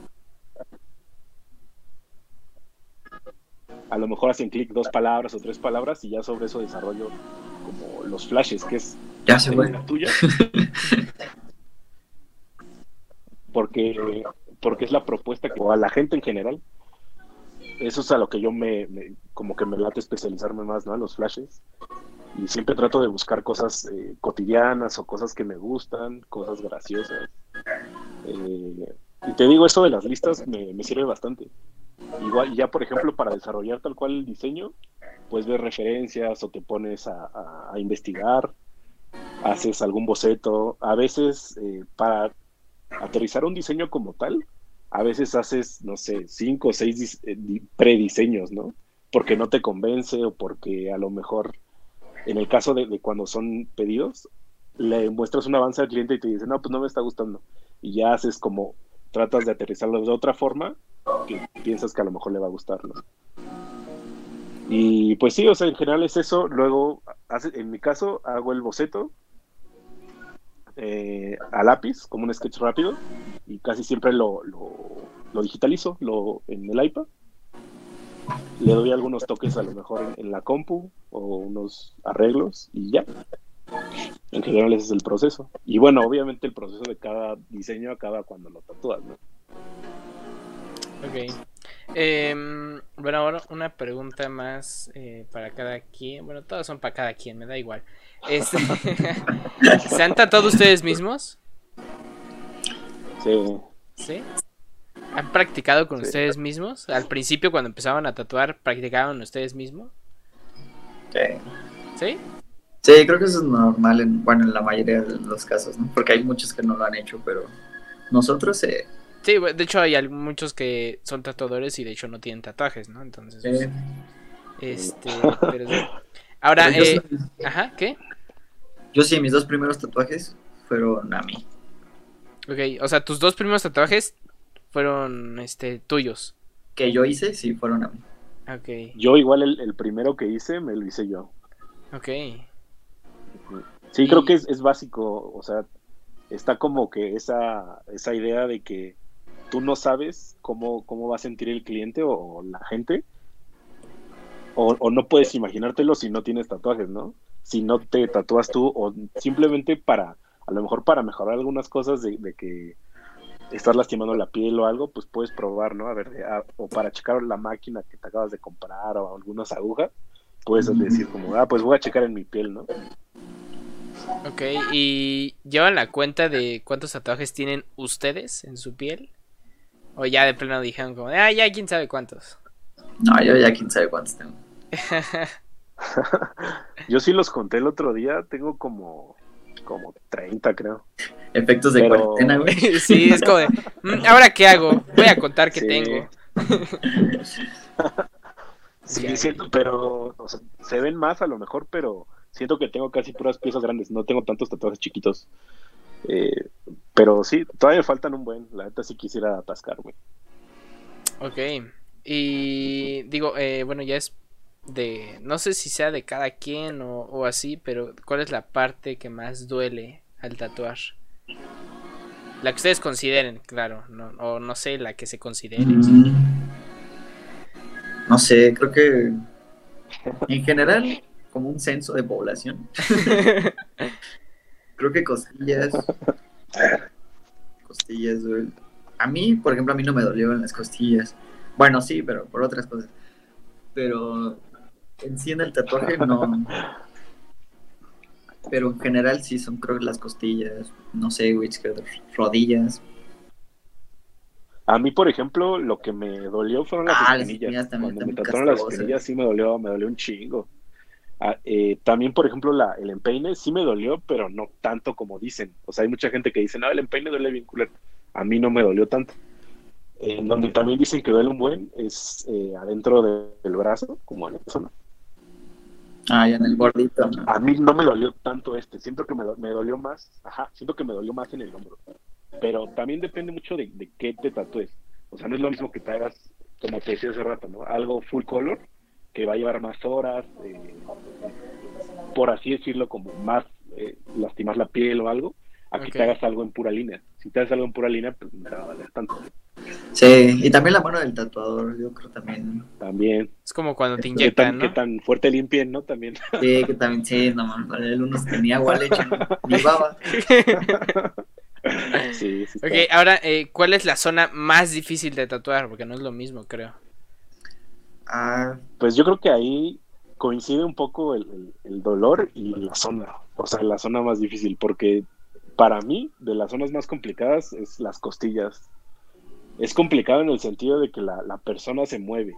a lo mejor hacen clic dos palabras o tres palabras y ya sobre eso desarrollo como los flashes, que es ya se la tuya. porque, porque es la propuesta que, o a la gente en general, eso es a lo que yo me, como que me late especializarme más, ¿no? A los flashes. Y siempre trato de buscar cosas eh, cotidianas o cosas que me gustan, cosas graciosas. Eh, y te digo, eso de las listas me, sirve bastante. igual ya por ejemplo para desarrollar tal cual el diseño, pues ves referencias o te pones a, investigar, haces algún boceto, a veces eh, para aterrizar un diseño como tal, a veces haces, no sé, cinco o seis eh, prediseños, ¿no? Porque no te convence o porque a lo mejor, en el caso de, cuando son pedidos, le muestras un avance al cliente y te dice, no, pues no me está gustando. Y ya haces como, tratas de aterrizarlo de otra forma que piensas que a lo mejor le va a gustar, ¿no? Y pues sí, o sea, en general es eso. Luego, en mi caso, hago el boceto eh, a lápiz, como un sketch rápido, y casi siempre lo, lo, digitalizo lo, en el iPad. Le doy algunos toques a lo mejor en, la compu o unos arreglos y ya. En general ese es el proceso. Y bueno, obviamente el proceso de cada diseño acaba cuando lo tatúas, ¿no? Ok. Em, bueno, ahora una pregunta más eh, para cada quien. Bueno, todas son para cada quien, me da igual. Este, ¿Se han tatuado ustedes mismos? Sí. ¿Sí? ¿Han practicado con ustedes mismos? Al principio, cuando empezaban a tatuar, ¿practicaban ustedes mismos? Sí. ¿Sí? Sí, creo que eso es normal, en, bueno, en la mayoría de los casos, ¿no? Porque hay muchos que no lo han hecho, pero nosotros eh, Sí, de hecho hay muchos que son tatuadores y de hecho no tienen tatuajes, ¿no? Entonces, pues, este, pero, ahora, eh, ajá, ¿qué? Yo sí, mis dos primeros tatuajes fueron a mí. Ok, o sea, tus dos primeros tatuajes fueron, este, tuyos. Que yo hice, sí, fueron a mí. Ok. Yo igual el, primero que hice, me lo hice yo. Ok. Sí, creo que es, es básico, o sea, está como que esa, esa idea de que tú no sabes cómo, cómo va a sentir el cliente o, la gente. O, no puedes imaginártelo si no tienes tatuajes, ¿no? Si no te tatúas tú o simplemente para, a lo mejor para mejorar algunas cosas de, que estás lastimando la piel o algo, pues puedes probar, ¿no? A ver, o para checar la máquina que te acabas de comprar o algunas agujas, puedes decir como, ah, pues voy a checar en mi piel, ¿no? Ok, ¿y llevan la cuenta de cuántos tatuajes tienen ustedes en su piel? O ya de pleno dijeron como, ah, ya quién sabe cuántos. No, yo ya quién sabe cuántos tengo. yo sí los conté el otro día, tengo como como 30 creo. Efectos de cuarentena, güey. sí, es como de, mm, ¿ahora qué hago? Voy a contar que tengo. sí, siento, pero se ven más a lo mejor, pero siento que tengo casi puras piezas grandes, no tengo tantos tatuajes chiquitos. Eh, pero sí, todavía faltan un buen. La neta sí quisiera atascar, güey. Ok. Y digo, eh, bueno, ya es de. No sé si sea de cada quien o, así, pero ¿cuál es la parte que más duele al tatuar? La que ustedes consideren, claro. No, o no sé, la que se considere. Mm. No sé, creo que. En general, como un censo de población. Creo que costillas. Costillas, güey. A mí, por ejemplo, a mí no me dolió en las costillas. Bueno, sí, pero por otras cosas. Pero en sí en el tatuaje no. Pero en general sí son creo que las costillas, no sé, güey, rodillas. A mí, por ejemplo, lo que me dolió fueron las ah, espinillas. Cuando me tatuaron las espinillas sí me dolió, me dolió un chingo. Ah, eh, también, por ejemplo, la, el empeine sí me dolió, pero no tanto como dicen. O sea, hay mucha gente que dice, no, el empeine duele bien culero. A mí no me dolió tanto. En donde también dicen que duele un buen es eh, adentro del brazo, como en esa zona. Ah, ya en el gordito. A mí no me dolió tanto este. Siento que me, me, dolió más. Ajá, siento que me dolió más en el hombro. Pero también depende mucho de, de qué te tatúes. O sea, no es lo mismo que te hagas, como te decía hace rato, ¿no? Algo full color que va a llevar más horas, eh, por así decirlo, como más eh, lastimar la piel o algo, a que te hagas algo en pura línea. Si te hagas algo en pura línea, pues no te va a valer tanto. Sí, y también la mano del tatuador, yo creo también. También. Es como cuando te inyectan, ¿no? Que tan fuerte limpien, ¿no? También. Sí, que también, sí, no, man, el uno tenía agua leche, ni baba. Sí, sí. Ok, ahora, eh, ¿cuál es la zona más difícil de tatuar? Porque no es lo mismo, creo. Ah. Pues yo creo que ahí coincide un poco el, dolor y la zona, o sea, la zona más difícil, porque para mí, de las zonas más complicadas es las costillas. es complicado en el sentido de que la, la persona se mueve.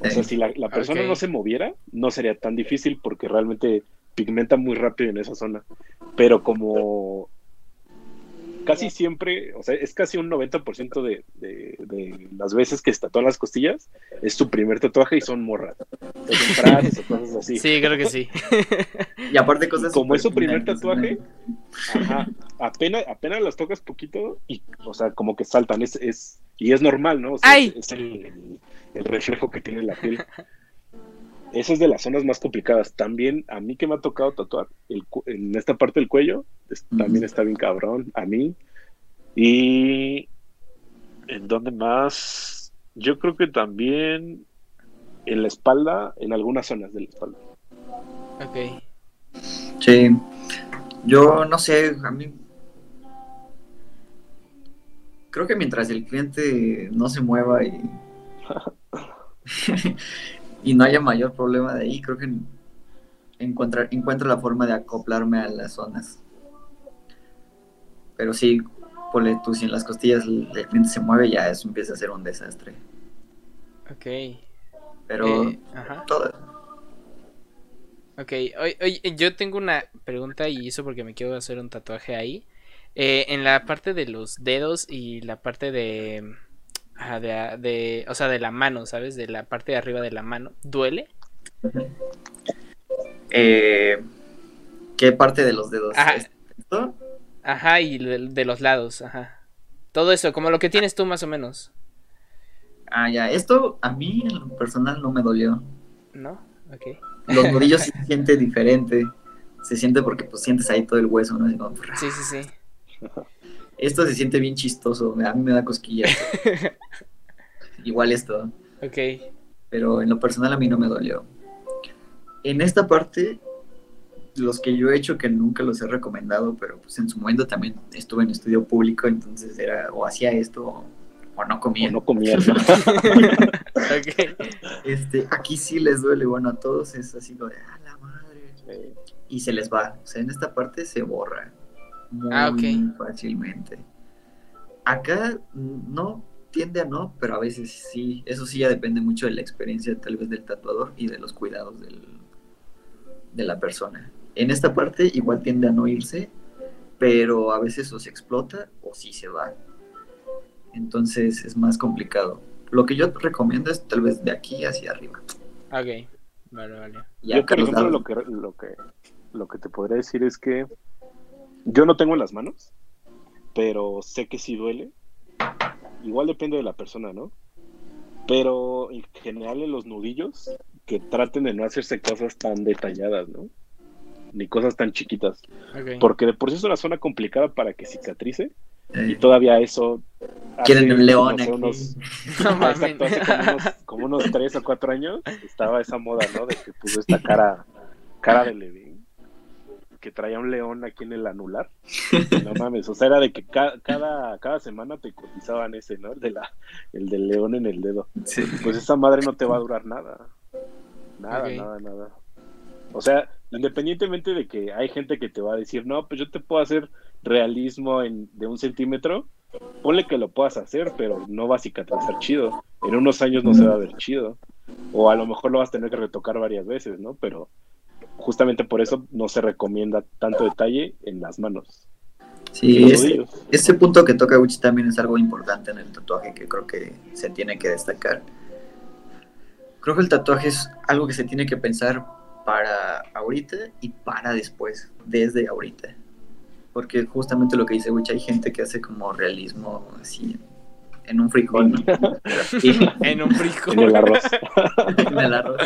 O sea, si la, la persona no se moviera, no sería tan difícil porque realmente pigmenta muy rápido en esa zona. Pero como casi siempre, o sea, es casi un 90% de, de, de las veces que se tatúan las costillas, es su primer tatuaje y son morras. O sea, son frases o cosas así. Sí, creo que sí. Y aparte cosas... Como es su primer tatuaje. Ajá, apenas, apenas las tocas poquito y, o sea, como que saltan, es, es, y es normal, ¿no? O sea, ¡Ay! es el, el reflejo que tiene la piel. Eso es de las zonas más complicadas. También a mí que me ha tocado tatuar el en esta parte del cuello, es- también está bien cabrón, a mí. Y en dónde más, yo creo que también en la espalda, en algunas zonas de la espalda. Ok. Sí. Yo no sé, a mí. Creo que mientras el cliente no se mueva y. y no haya mayor problema de ahí, creo que encuentra, encuentro la forma de acoplarme a las zonas. Pero sí, ponle tú, si en las costillas el, el cliente se mueve, ya eso empieza a ser un desastre. Ok. Pero Eh, ajá. todo. Ok, oye, oye, yo tengo una pregunta y eso porque me quiero hacer un tatuaje ahí. Eh, en la parte de los dedos y la parte de, ah, de, de- o sea, de la mano, ¿sabes? De la parte de arriba de la mano, ¿duele? Eh, ¿Qué parte de los dedos? Ajá. ¿Esto? Ajá, y de, de los lados, ajá. Todo eso, como lo que tienes tú más o menos, Ah, ya. Esto a mí en lo personal no me dolió. ¿no? Ok. Los nudillos se siente diferente. Se siente porque pues sientes ahí todo el hueso, ¿no? Como, Sí, sí, sí. Esto se siente bien chistoso. A mí me da cosquillas. Igual esto. Ok. Pero en lo personal a mí no me dolió. En esta parte, los que yo he hecho que nunca los he recomendado, pero pues en su momento también estuve en estudio público, entonces era o hacía esto o, o no comía. O no. Ok. Este, aquí sí les duele, bueno, a todos es así como de, ah, la madre. Y se les va, o sea, en esta parte se borra muy Ah, fácilmente. Acá mm, no, tiende a no, pero a veces sí. Eso sí ya depende mucho de la experiencia tal vez del tatuador y de los cuidados del, de la persona. En esta parte igual tiende a no irse, pero a veces o se explota o sí se va. Entonces es más complicado. Lo que yo recomiendo es tal vez de aquí hacia arriba. Ok. Vale, vale. Y Yo, por ejemplo, lo que, lo, que, lo que te podría decir es que yo no tengo en las manos, pero sé que sí duele. Igual depende de la persona, ¿no? Pero en general en los nudillos, que traten de no hacerse cosas tan detalladas, ¿no? Ni cosas tan chiquitas. Porque de por sí es una zona complicada para que cicatrice. Eh, Y todavía eso... Quieren un león no sé, aquí. unos- No mames. Exacto, hace como unos, como unos tres o cuatro años estaba esa moda, ¿no? De que puso esta cara, cara de Levin, que traía un león aquí en el anular. No mames, o sea, era de que ca- cada, cada semana te cotizaban ese, ¿no? El, de la, el del león en el dedo. sí. Pues esa madre no te va a durar nada. Nada, nada, nada. O sea, independientemente de que hay gente que te va a decir, no, pues yo te puedo hacer realismo en, de un centímetro, ponle que lo puedas hacer, pero no va a cicatrizar chido. En unos años no se va a ver chido. O a lo mejor lo vas a tener que retocar varias veces, ¿no? Pero justamente por eso no se recomienda tanto detalle en las manos. Sí, ese punto que toca Gucci también es algo importante en el tatuaje que creo que se tiene que destacar. Creo que el tatuaje es algo que se tiene que pensar para ahorita y para después, desde ahorita. Porque justamente lo que dice Gucci, hay gente que hace como realismo así en un frijol. ¿no? Y- En un frijol. En el arroz. en el arroz.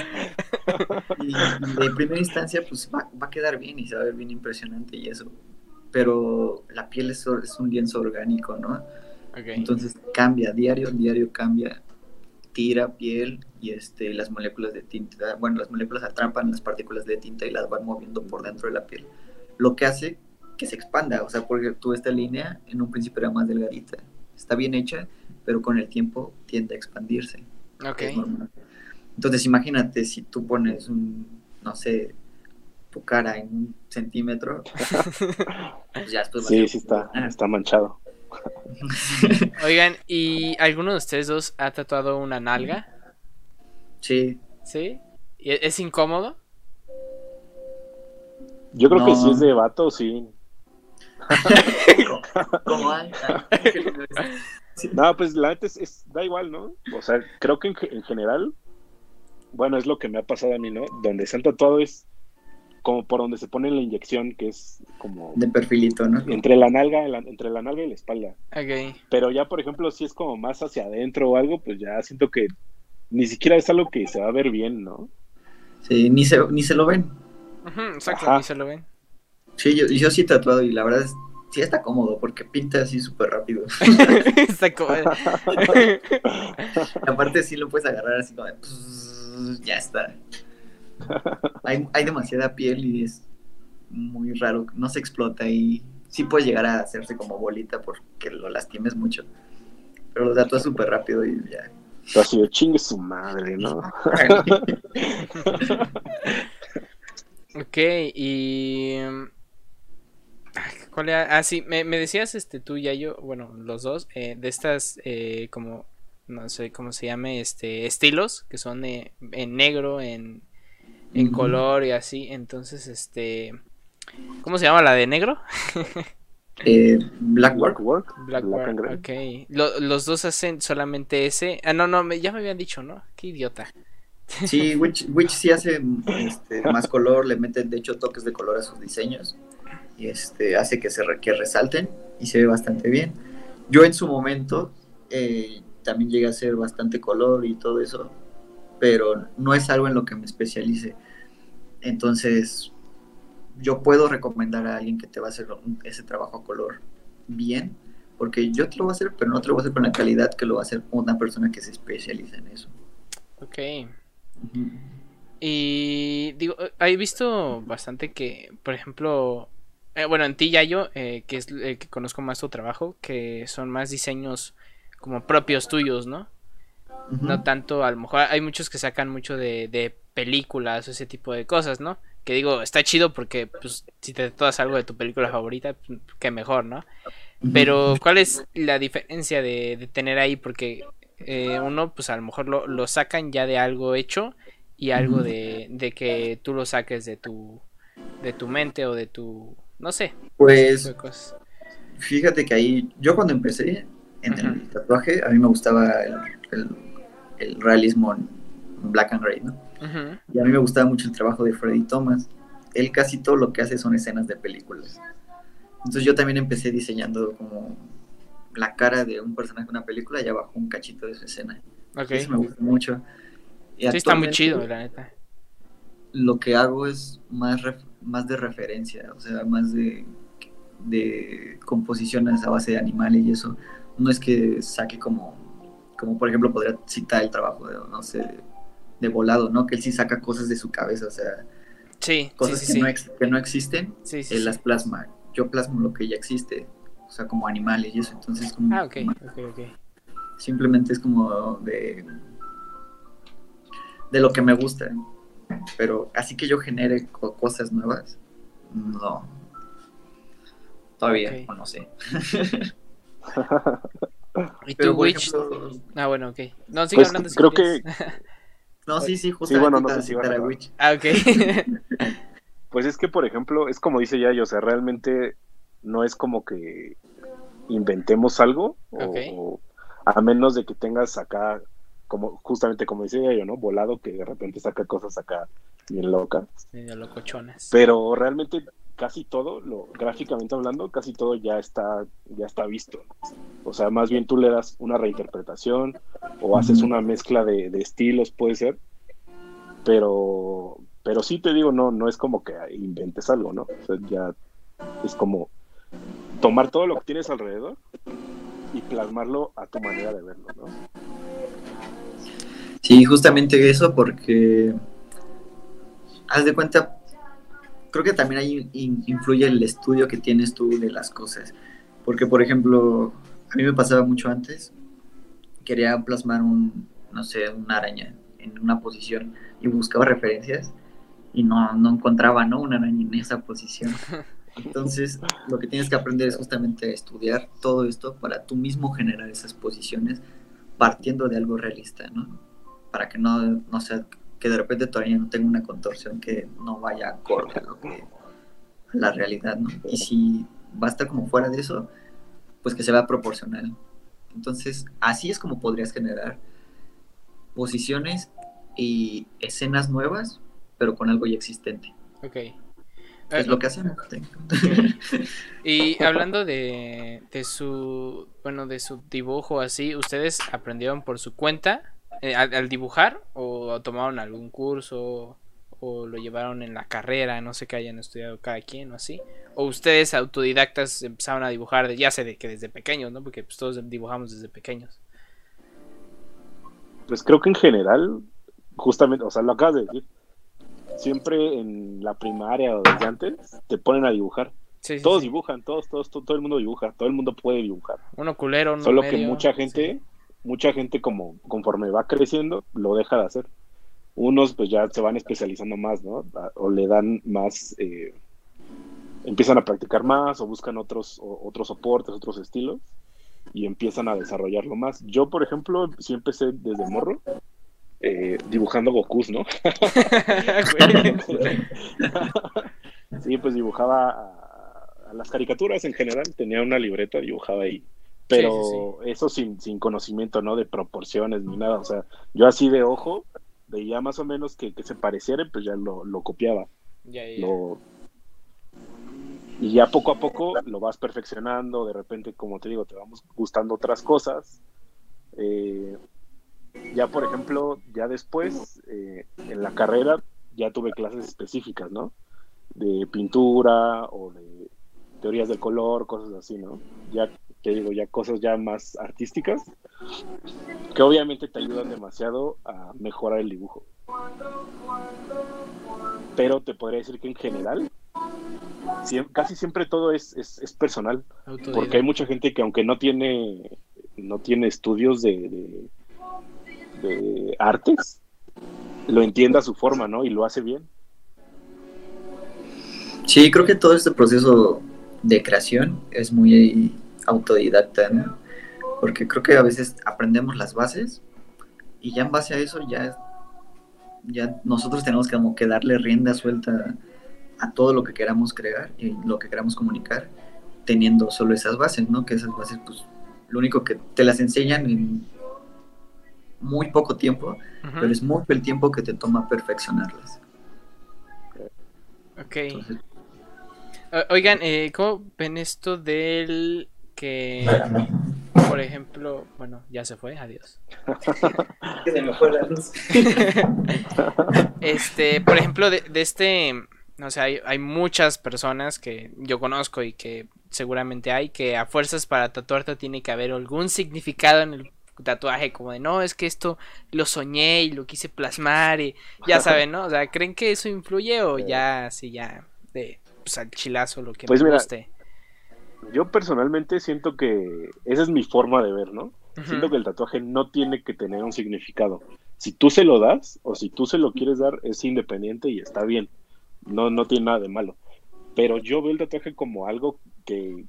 Y de primera instancia, pues va, va a quedar bien y se va a ver bien impresionante y eso. Pero la piel es, or- es un lienzo orgánico, ¿no? Ok. Entonces cambia, diario, diario cambia, tira piel y este, las moléculas de tinta, bueno, las moléculas atrapan las partículas de tinta y las van moviendo por dentro de la piel. Lo que hace que se expanda, o sea, porque tú esta línea en un principio era más delgadita, está bien hecha, pero con el tiempo tiende a expandirse. Ok. es normal. Entonces imagínate si tú pones un, no sé, tu cara en un centímetro, pues ya después Sí, sí está, está manchado. Oigan, ¿y alguno de ustedes dos ha tatuado una nalga? Sí. ¿Sí? ¿Y ¿Es incómodo? Yo creo que si es de vato, sí. ¿Cómo No, pues la neta es, es- da igual, ¿no? O sea, creo que en, ge- en general, bueno, es lo que me ha pasado a mí, ¿no? Donde se han tatuado es como por donde se pone la inyección, que es como De perfilito, ¿no? entre la nalga, la- entre la nalga y la espalda. Ok. Pero ya, por ejemplo, si es como más hacia adentro o algo, pues ya siento que ni siquiera es algo que se va a ver bien, ¿no? Sí, ni se, ni se lo ven. Ujú, exacto, Ajá. ni se lo ven. Sí, yo, yo sí he tatuado y la verdad es, sí está cómodo porque pinta así súper rápido. Está como... Aparte sí lo puedes agarrar así como de, pss, ya está. Hay, hay demasiada piel y es muy raro, no se explota y sí puede llegar a hacerse como bolita porque lo lastimes mucho. Pero lo tatúas súper rápido y ya. Pero así de chingue su madre, ¿no? Ok, y... ¿Cuál era? Ah, sí, me, me decías este tú y yo, bueno, los dos, eh, de estas eh, como, no sé cómo se llame, este, estilos, que son eh, en negro, en, en color y así, entonces, este... ¿Cómo se llama la de negro? Eh. Black work, Black, Black Gray. ok. Lo- los dos hacen solamente ese. Ah, no, no, me- ya me habían dicho, ¿no? Qué idiota. Sí, Witch, Witch sí hace este, más color, le mete de hecho toques de color a sus diseños y este, hace que, se re- que resalten y se ve bastante bien. Yo en su momento eh, también llegué a hacer bastante color y todo eso, pero no es algo en lo que me especialice. Entonces, yo puedo recomendar a alguien que te va a hacer ese trabajo a color bien, porque yo te lo voy a hacer, pero no te lo voy a hacer con la calidad que lo va a hacer una persona que se especializa en eso. Ok. Y digo, he visto bastante que, por ejemplo, eh, bueno, en ti, Yayo, eh, que es el que conozco más tu trabajo, que son más diseños como propios tuyos, ¿no? No tanto, a lo mejor hay muchos que sacan mucho de, de películas o ese tipo de cosas, ¿no? Que digo, está chido porque, pues, si te todas algo de tu película favorita, qué mejor, ¿no? Pero, ¿cuál es la diferencia de, de tener ahí? Porque eh, uno, pues a lo mejor lo, lo sacan ya de algo hecho y algo de, de que tú lo saques de tu, de tu mente o de tu, no sé, Pues fíjate que ahí, yo cuando empecé en el tatuaje, a mí me gustaba el, el- el realismo en black and gray, ¿no? Y a mí me gustaba mucho el trabajo de Freddy Thomas. Él casi todo lo que hace son escenas de películas. Entonces yo también empecé diseñando como la cara de un personaje de una película y abajo un cachito de su escena. Ok. Eso me gusta mucho. Y Sí, está muy chido, la neta. lo que hago es más, ref- más de referencia, o sea, más de, de composiciones a base de animales y eso. No es que saque como, como por ejemplo, podría citar el trabajo de, no sé, de, volado, ¿no? Que él sí saca cosas de su cabeza, o sea, Sí, cosas sí, que. No ex- que no existen, él las plasma. Yo plasmo lo que ya existe, o sea, como animales y eso, entonces como, Ah, ok, como- ok, ok. simplemente es como de de lo que me gusta pero así que yo genere co- cosas nuevas no todavía o no sé ¿Y tú, Witch? ejemplo, Ah, bueno, ok. No, sigue Pues, hablando si creo quieres. no sí sí justamente Sí, bueno, no para sé si vas citar a. Witch. Ah, ok. Pues es que, por ejemplo, es como dice Yayo, o sea, realmente no es como que inventemos algo, o, Ok. o a menos de que tengas acá, como justamente como dice Yayo, ¿no? Volado, que de repente saca cosas acá bien locas. Medio locochonas. Pero realmente casi todo, lo, gráficamente hablando, casi todo ya está, ya está visto. O sea, más bien tú le das una reinterpretación o haces una mezcla de, de estilos, puede ser. Pero, pero sí te digo, no, no es como que inventes algo, ¿no? O sea, ya es como tomar todo lo que tienes alrededor y plasmarlo a tu manera de verlo, ¿no? Sí justamente eso porque haz de cuenta creo que también ahí in- influye el estudio que tienes tú de las cosas. Porque por ejemplo a mí me pasaba mucho antes quería plasmar un no sé una araña en una posición y buscaba referencias y no, no encontraba no una araña en esa posición. Entonces, lo que tienes que aprender es justamente estudiar todo esto para tú mismo generar esas posiciones partiendo de algo realista, ¿no? Para que no, no sea que de repente todavía no tenga una contorsión que no vaya acorde a lo que la realidad, ¿no? Y si va a estar como fuera de eso, pues que se vea proporcional. Entonces, así es como podrías generar posiciones y escenas nuevas, pero con algo ya existente. Ok. Es Eh, lo que hacemos. Y hablando de, de su, bueno, de su dibujo así, ¿ustedes aprendieron por su cuenta eh, al, al dibujar o tomaron algún curso o lo llevaron en la carrera, no sé qué hayan estudiado cada quien o así? ¿O ustedes autodidactas empezaron a dibujar, ya sé de que desde pequeños, ¿no? Porque pues, todos dibujamos desde pequeños. Pues creo que en general, justamente, o sea, lo acabas de decir, siempre en la primaria o desde antes te ponen a dibujar. Sí, sí, Todos sí. dibujan, todos, todos, todo, todo el mundo dibuja, todo el mundo puede dibujar. Uno culero, uno Solo que mucha gente. Mucha gente como conforme va creciendo, lo deja de hacer. Unos pues ya se van especializando más, ¿no? O le dan más, eh, empiezan a practicar más o buscan otros, otros soportes, otros estilos y empiezan a desarrollarlo más. Yo, por ejemplo, sí empecé desde morro eh, dibujando Gokus, ¿no? Sí, pues dibujaba a, a las caricaturas en general, tenía una libreta, dibujaba ahí. Pero Sí, eso sin, sin conocimiento, ¿no? De proporciones ni nada. O sea, yo así de ojo, veía más o menos que, que se pareciera, pues ya lo, lo copiaba. Ya, ya, ya. Lo... Y ya poco a poco lo vas perfeccionando, de repente, como te digo, te vamos gustando otras cosas. Eh, ya, por ejemplo, ya después, eh, en la carrera, ya tuve clases específicas, ¿no? De pintura o de teorías del color, cosas así, ¿no? Ya, te digo, ya cosas ya más artísticas, que obviamente te ayudan demasiado a mejorar el dibujo. Pero te podría decir que en general, casi siempre todo es, es, es personal. Autodidacta. Porque hay mucha gente que aunque no tiene, no tiene estudios de, de, de artes, lo entiende a su forma, ¿no? Y lo hace bien. Sí, creo que todo este proceso de creación es muy autodidacta, ¿no? Porque creo que a veces aprendemos las bases y ya en base a eso ya, ya nosotros tenemos que como que darle rienda suelta a todo lo que queramos crear y lo que queramos comunicar teniendo solo esas bases, ¿no? Que esas bases, pues, lo único que te las enseñan en muy poco tiempo, pero es mucho el tiempo que te toma perfeccionarlas. Ok. Entonces, Oigan, eh, ¿cómo ven esto del que, por ejemplo, bueno, ya se fue, adiós. que se me fue la luz. Este, por ejemplo, de, de este, o sea, hay, hay muchas personas que yo conozco y que seguramente hay que a fuerzas para tatuarte tiene que haber algún significado en el tatuaje, como de no, es que esto lo soñé y lo quise plasmar y ya saben, ¿no? O sea, ¿creen que eso influye o ya así ya de pues, al chilazo lo que Pues me mira, guste? Yo personalmente siento que esa es mi forma de ver, ¿no? Siento que el tatuaje no tiene que tener un significado. Si tú se lo das o si tú se lo quieres dar, es independiente y está bien. No, no tiene nada de malo. Pero yo veo el tatuaje como algo que,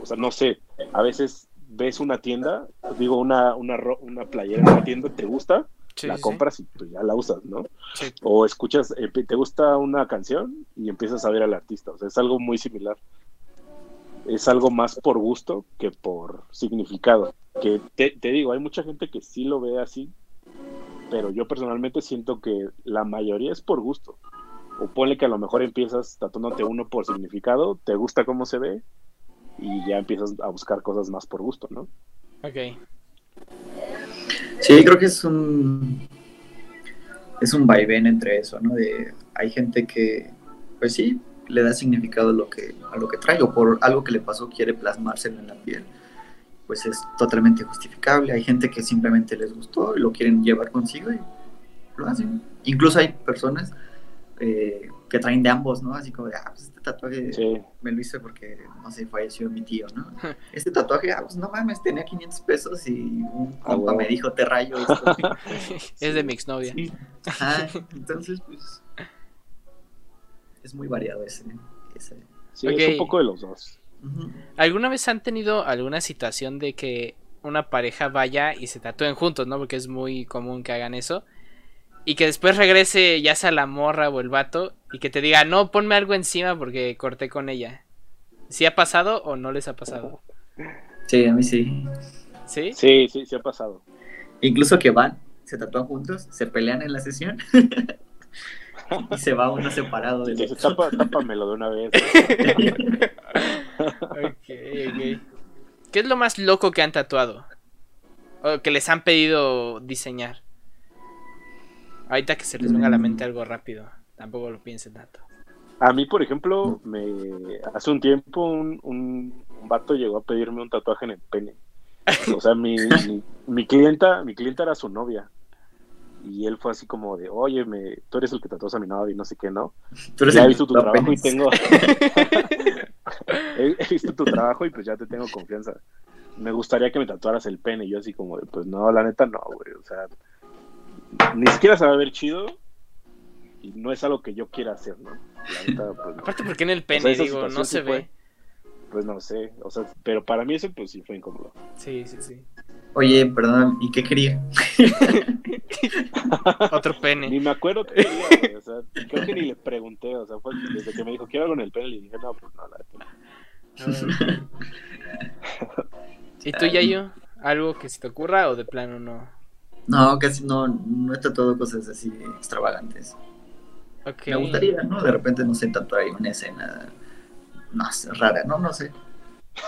o sea, no sé, a veces ves una tienda, digo, una, una, una playera en una tienda, te gusta, Sí, la sí. compras y pues ya la usas, ¿no? Sí. O escuchas, eh, te gusta una canción y empiezas a ver al artista. O sea, es algo muy similar. Es algo más por gusto que por significado. Que te, te digo, hay mucha gente que sí lo ve así, pero yo personalmente siento que la mayoría es por gusto. O ponle que a lo mejor empiezas tatuándote uno por significado, te gusta cómo se ve y ya empiezas a buscar cosas más por gusto, ¿no? Ok. Sí, creo que es un es un vaivén entre eso, ¿no? De hay gente que, pues sí, le da significado a lo que a lo que trae o por algo que le pasó quiere plasmárselo en la piel, pues es totalmente justificable. Hay gente que simplemente les gustó y lo quieren llevar consigo y lo hacen. Incluso hay personas eh, que traen de ambos, ¿no? Así como de, ah, pues este tatuaje Sí. me lo hice porque, no sé, falleció mi tío, ¿no? Este tatuaje, ah, pues no mames, tenía 500 pesos y un compa huevo. me dijo, te rayo esto. es de mi exnovia. Sí. Ajá, entonces, pues, es muy variado ese, ese Sí, es un poco de los dos. ¿Alguna vez han tenido alguna situación de que una pareja vaya y se tatúen juntos, ¿no? Porque es muy común que hagan eso. Y que después regrese ya sea la morra o el vato y que te diga, no, ponme algo encima porque corté con ella. ¿Sí ha pasado o no les ha pasado? Sí, a mí sí. ¿Sí? Sí, sí, sí ha pasado. Incluso que van, se tatúan juntos, se pelean en la sesión y se va uno separado. De tápamelo de una vez. ok, ok. ¿Qué es lo más loco que han tatuado? O que les han pedido diseñar. Ahorita que se les venga a la mente mm. algo rápido. Tampoco lo piensen tanto. A mí, por ejemplo, me hace un tiempo un, un, vato llegó a pedirme un tatuaje en el pene. O sea, mi, mi, clienta, mi clienta era su novia. Y él fue así como de, oye, me, tú eres el que tatuas a mi novia y no sé qué, ¿no? ¿Tú ya he visto tu trabajo y tengo... he, visto tu trabajo y pues ya te tengo confianza. Me gustaría que me tatuaras el pene. Y yo así como de, pues no, la neta no, güey. O sea, ni siquiera se va a ver chido y no es algo que yo quiera hacer, ¿no? Pues, Aparte porque en el pene, digo, no se ve. pues no sé, o sea, pero para mí eso pues sí fue incómodo. Sí, sí, sí. Oye, perdón, ¿y qué quería? Otro pene. Ni me acuerdo qué quería, o sea, creo que ni le pregunté, o sea, fue desde que me dijo, quiero algo en el pene, le dije, no, pues no, la ¿Y tú, Yayo? ¿Algo que se te ocurra o de plano no? No, casi no, no he tatuado cosas así extravagantes. Me gustaría, ¿no? De repente, no sé, tatuar una escena no sé, rara, ¿no? No sé.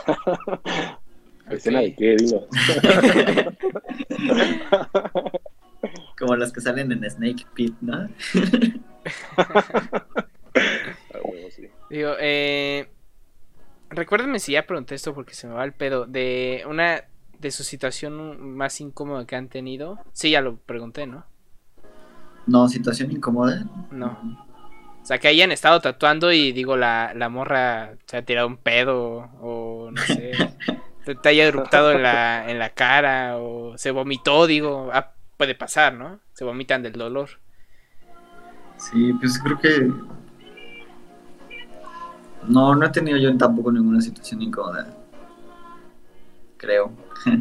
¿Escena de qué? Dilo. Como las que salen en Snake Pit, ¿no? Digo, eh, recuérdenme si ya pregunté esto porque se me va el pedo. De una de su situación más incómoda que han tenido. Sí, ya lo pregunté, ¿no? No, situación incómoda. No. O sea, que hayan estado tatuando y digo, la, la morra se ha tirado un pedo o no sé, te, haya eruptado en la, en la cara o se vomitó, digo, ah, puede pasar, ¿no? Se vomitan del dolor. Sí, pues creo que... No, no he tenido yo tampoco ninguna situación incómoda. Creo.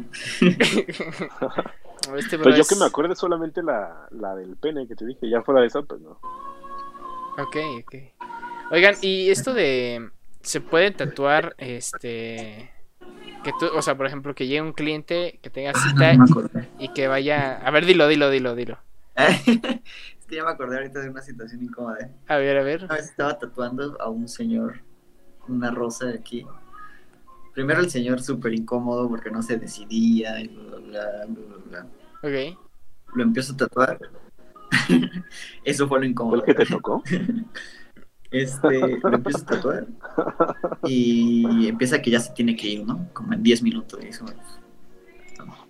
este pues yo que me acuerde solamente la, la del pene que te dije, ya fuera de esa, pues no. Ok, ok. Oigan, y esto de. ¿Se puede tatuar este. Que tú, o sea, por ejemplo, que llegue un cliente que tenga ah, cita y que vaya. A ver, dilo, dilo, dilo, dilo. es que ya me acordé ahorita de una situación incómoda. A ver, a ver. Una vez estaba tatuando a un señor una rosa de aquí. Primero el señor súper incómodo porque no se decidía y bla, bla, bla, bla, Ok. Lo empiezo a tatuar Eso fue lo incómodo. ¿El que te tocó? Este, lo empiezo a tatuar y empieza que ya se tiene que ir, ¿no? Como en 10 minutos. Y eso,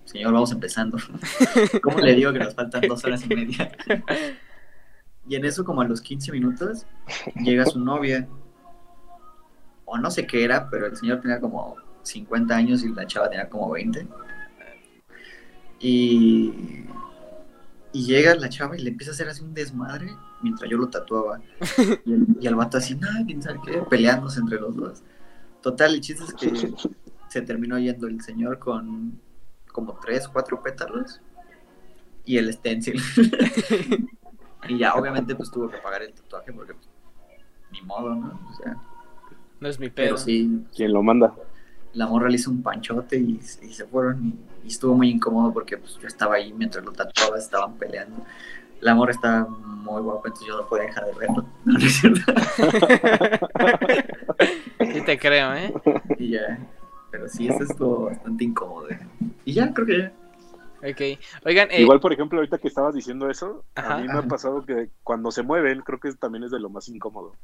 señor, vamos empezando. ¿Cómo le digo que nos faltan dos horas y media? Y en eso, como a los 15 minutos, llega su novia. O no sé qué era, pero el señor tenía como 50 años y la chava tenía como 20. Y y llega la chava y le empieza a hacer así un desmadre mientras yo lo tatuaba. Y, el, y vato así, nada, quién sabe qué, peleándose entre los dos. Total, el chiste es que se terminó yendo el señor con como tres, cuatro pétalos y el stencil. y ya, obviamente, pues tuvo que pagar el tatuaje porque, pues, ni modo, ¿no? O sea. No es mi pedo. sí. ¿Quién lo manda? La morra le hizo un panchote y, y se fueron. Y, y estuvo muy incómodo porque pues, yo estaba ahí mientras lo tatuaba, estaban peleando. El amor estaba muy guapo, entonces yo no podía dejar de verlo. No, es cierto. sí te creo, ¿eh? Y ya. Pero sí, eso estuvo bastante incómodo. Y ya, creo que ya. Ok. Oigan, eh... Igual, por ejemplo, ahorita que estabas diciendo eso, a mí me ha pasado que cuando se mueven, creo que también es de lo más incómodo.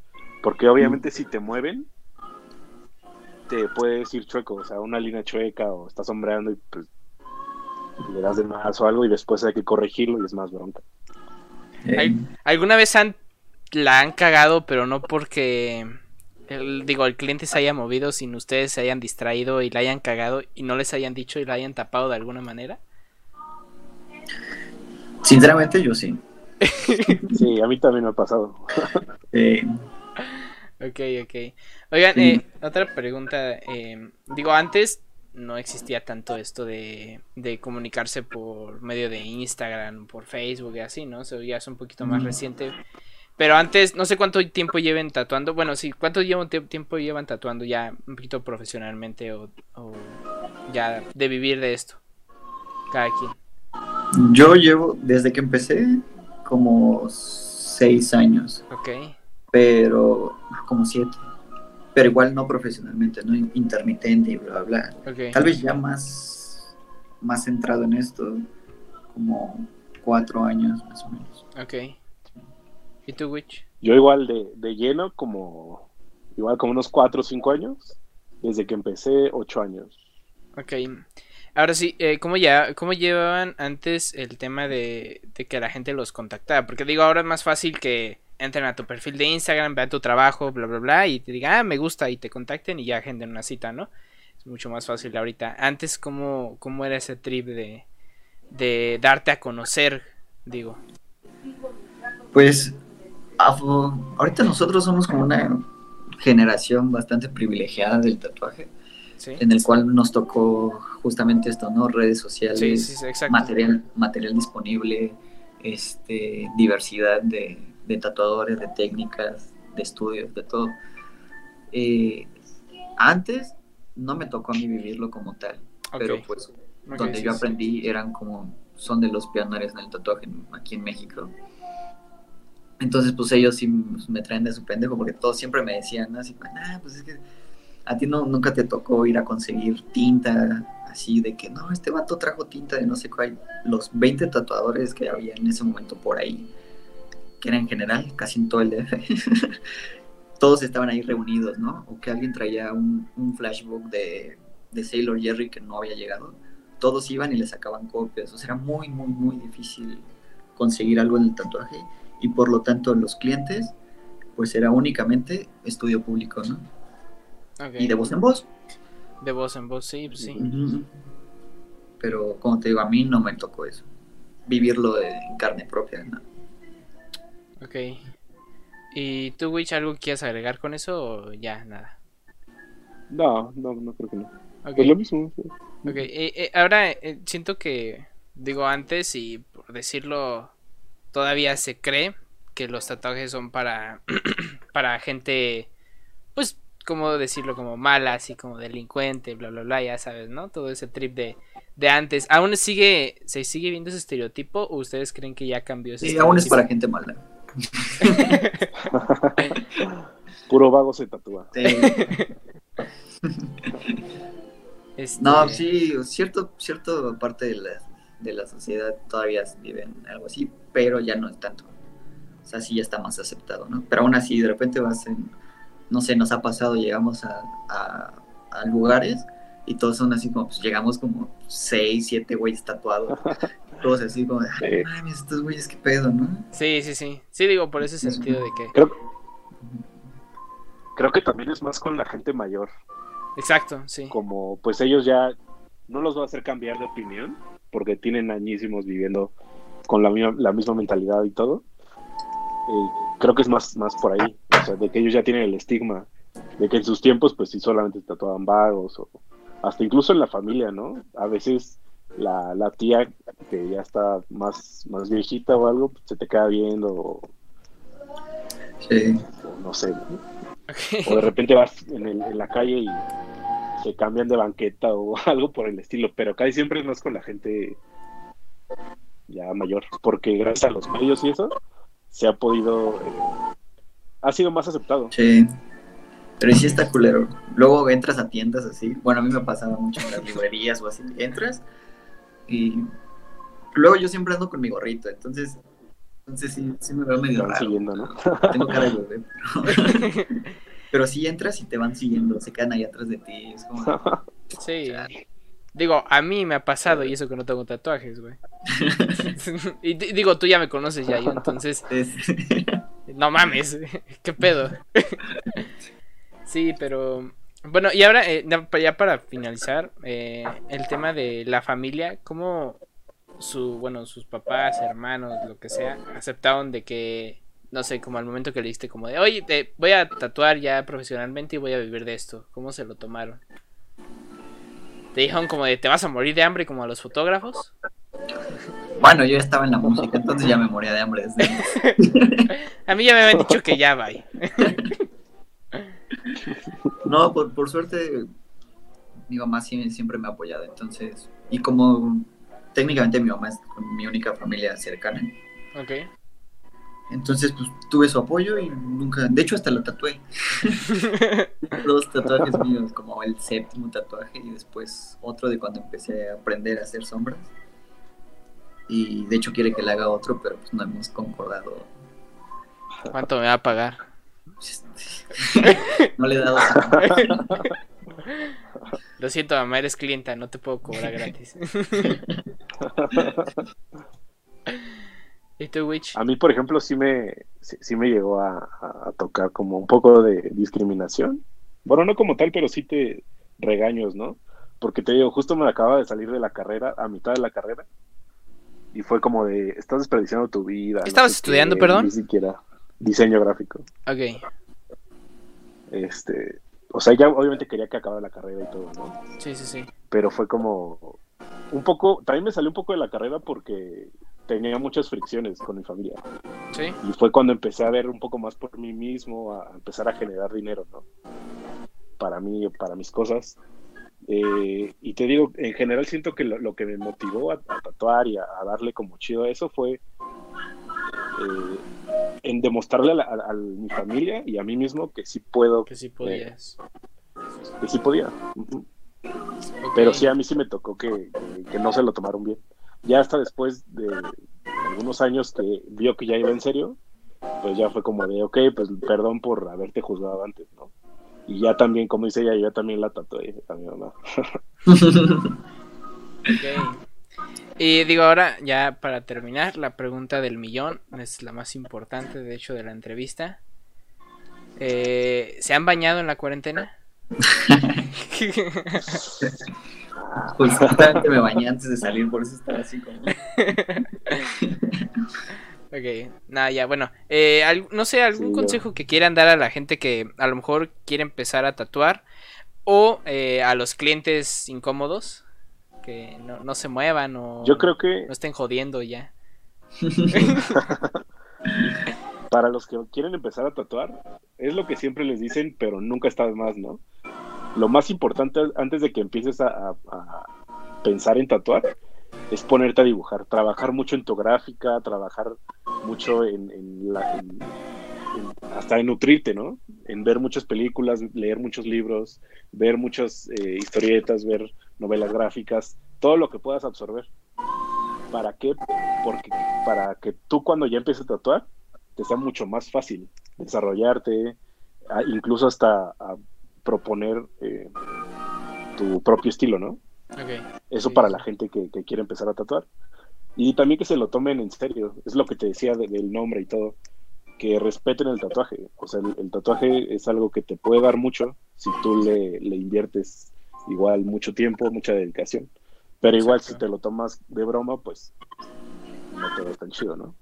Porque obviamente si te mueven, te puedes ir chueco, o sea, una línea chueca o estás sombreando y pues le das de más o algo y después hay que corregirlo y es más bronca. ¿Alguna vez han, la han cagado, pero no porque el, digo, el cliente se haya movido, sin ustedes se hayan distraído y la hayan cagado y no les hayan dicho y la hayan tapado de alguna manera? Sinceramente yo sí. sí, a mí también me ha pasado. Ok, ok. Oigan, eh, otra pregunta. Eh, digo, antes no existía tanto esto de, de, comunicarse por medio de Instagram, por Facebook y así, ¿no? Eso ya es un poquito más reciente. Pero antes, no sé cuánto tiempo lleven tatuando. Bueno, sí, ¿cuánto tiempo llevan tatuando ya un poquito profesionalmente o, o ya de vivir de esto? Cada quien. Yo llevo, desde que empecé, como seis años. Ok. Pero, como siete pero igual no profesionalmente, no intermitente y bla, bla, Tal vez ya más, más centrado en esto, como cuatro años más o menos. Ok. ¿Y tú, Witch? Yo igual de, de lleno, como igual como unos cuatro o cinco años, desde que empecé, ocho años. Ok. Ahora sí, eh, ¿cómo, ya, ¿cómo llevaban antes el tema de, de que la gente los contactara? Porque digo, ahora es más fácil que entren a tu perfil de Instagram, vean tu trabajo, bla, bla, bla, y te digan, ah, me gusta, y te contacten y ya agenden una cita, ¿no? Es mucho más fácil ahorita. Antes, ¿cómo, cómo era ese trip de, de darte a conocer, digo? Pues, ahorita nosotros somos como una generación bastante privilegiada del tatuaje. En el cual nos tocó justamente esto, ¿no? Redes sociales, material, material disponible, este, diversidad de, de tatuadores, de técnicas, de estudios, de todo. Eh, antes no me tocó a mí vivirlo como tal, pero pues donde yo aprendí eran como, son de los pioneros en el tatuaje aquí en México. Entonces pues ellos sí me traen de su pendejo porque todos siempre me decían así, ah, pues es que a ti no, nunca te tocó ir a conseguir tinta, así de que no, este vato trajo tinta de no sé cuál, los 20 tatuadores que había en ese momento por ahí que era en general, casi en todo el DF, todos estaban ahí reunidos, ¿no? O que alguien traía un, flashbook de, de, Sailor Jerry que no había llegado. Todos iban y le sacaban copias. O sea, era muy, muy, muy difícil conseguir algo en el tatuaje. Y por lo tanto, los clientes, pues era únicamente estudio público, ¿no? Y de voz en voz. De voz en voz, sí, sí. Pero como te digo, a mí no me tocó eso. Vivirlo en carne propia, ¿no? Ok. ¿Y tú, Witch, algo quieras agregar con eso o ya, nada? No, no, no creo que no. Okay. Pues lo mismo. Ok, eh, eh, ahora eh, siento que, digo, antes y por decirlo, todavía se cree que los tatuajes son para, para gente, pues, ¿cómo decirlo? Como mala, así como delincuente, bla, bla, bla, ya sabes, ¿no? Todo ese trip de, de antes. ¿Aún sigue, se sigue viendo ese estereotipo o ustedes creen que ya cambió ese sí, aún es para gente mala. Puro vago se tatúa. Este, no, sí, cierto, cierto parte de la, de la sociedad todavía viven algo así, pero ya no es tanto. O sea, sí ya está más aceptado, ¿no? Pero aún así, de repente vas en, no sé, nos ha pasado, llegamos a, a lugares y todos son así como, pues llegamos como seis, siete güeyes tatuados. todos así como, ay, mames, estos güeyes, qué pedo, ¿no? Sí, sí, sí. Sí, digo, por ese sentido de que. Creo, creo que también es más con la gente mayor. Exacto, sí. Como, pues ellos ya no los va a hacer cambiar de opinión, porque tienen añísimos viviendo con la, la misma mentalidad y todo. Eh, creo que es más, más por ahí, o sea, de que ellos ya tienen el estigma de que en sus tiempos, pues sí, solamente tatuaban vagos o hasta incluso en la familia, ¿no? A veces la, la tía que ya está más, más viejita o algo, se te queda viendo. Sí. no sé. O de repente vas en, el, en la calle y se cambian de banqueta o algo por el estilo, pero casi siempre es más con la gente ya mayor, porque gracias a los medios y eso se ha podido, eh, ha sido más aceptado. Sí. Pero sí está culero. Luego entras a tiendas así. Bueno, a mí me pasaba mucho en las librerías o así. Entras y luego yo siempre ando con mi gorrito, entonces entonces sí, sí me veo medio raro. Siguiendo, ¿no? Tengo cara de bebé. Pero, si entras y te van siguiendo, se quedan ahí atrás de ti. Es como... Sí. Digo, a mí me ha pasado y eso que no tengo tatuajes, güey. y digo, tú ya me conoces ya, yo entonces... no mames, qué pedo. Sí, pero bueno, y ahora eh, ya para finalizar, eh, el tema de la familia, ¿cómo su, bueno, sus papás, hermanos, lo que sea, aceptaron de que no sé, como al momento que le diste como de, oye, te voy a tatuar ya profesionalmente y voy a vivir de esto. ¿Cómo se lo tomaron? ¿Te dijeron como de, te vas a morir de hambre como a los fotógrafos? Bueno, yo estaba en la música, entonces ya me moría de hambre desde A mí ya me habían dicho que ya, bye. no, por, por suerte, mi mamá siempre me ha apoyado, entonces, y como técnicamente mi mamá es mi única familia cercana. Ok. Entonces, pues tuve su apoyo y nunca, de hecho hasta lo tatué. Dos tatuajes míos, como el séptimo tatuaje y después otro de cuando empecé a aprender a hacer sombras. Y de hecho quiere que le haga otro, pero pues no hemos concordado. ¿Cuánto me va a pagar? no le he dado. Lo siento, mamá, eres clienta, no te puedo cobrar gratis. ¿Y tú, Witch? A mí, por ejemplo, sí me, sí, me llegó a, tocar como un poco de discriminación. Bueno, no como tal, pero sí te regaños, ¿no? Porque te digo, justo me acababa de salir de la carrera, a mitad de la carrera, y fue como de, estás desperdiciando tu vida. ¿Estabas estudiando, perdón? Ni siquiera diseño gráfico. Ok. Este, o sea, ya obviamente quería que acabara la carrera y todo, ¿no? Sí, sí, sí. Pero fue como, un poco, también me salió un poco de la carrera porque tenía muchas fricciones con mi familia. Sí. Y fue cuando empecé a ver un poco más por mí mismo, a empezar a generar dinero, ¿no? Para mí, para mis cosas. Eh, y te digo, en general siento que lo, que me motivó a, tatuar y a, darle como chido a eso fue eh, en demostrarle a, mi familia y a mí mismo que sí puedo. Que sí podías. que sí podía. Pero sí, a mí sí me tocó que, no se lo tomaron bien. Ya hasta después de algunos años que vio que ya iba en serio, pues ya fue como de, ok, pues perdón por haberte juzgado antes, ¿no? Y ya también, como dice ella, yo también la tatué a mi mamá. Y digo, ahora ya para terminar, la pregunta del millón es la más importante, de hecho, de la entrevista. Eh, ¿Se han bañado en la cuarentena? Justamente me bañé antes de salir, por eso estaba así como. ok, nada, ya, bueno. Eh, no sé, algún consejo que quieran dar a la gente que a lo mejor quiere empezar a tatuar o eh, a los clientes incómodos que no, se muevan o Yo creo que... no estén jodiendo ya. Para los que quieren empezar a tatuar, es lo que siempre les dicen, pero nunca está de más, ¿no? lo más importante antes de que empieces a, pensar en tatuar es ponerte a dibujar, trabajar mucho en tu gráfica, trabajar mucho en, la, hasta en nutrirte, ¿no? En ver muchas películas, leer muchos libros, ver muchas eh, historietas, ver novelas gráficas, todo lo que puedas absorber. ¿Para qué? Porque para que tú cuando ya empieces a tatuar te sea mucho más fácil desarrollarte, incluso hasta proponer eh, tu propio estilo, ¿no? Eso para la gente que, quiere empezar a tatuar. Y también que se lo tomen en serio, es lo que te decía del nombre y todo, que respeten el tatuaje. O sea, el, tatuaje es algo que te puede dar mucho si tú le, inviertes igual mucho tiempo, mucha dedicación. Pero igual si te lo tomas de broma, pues no te va tan chido, ¿no?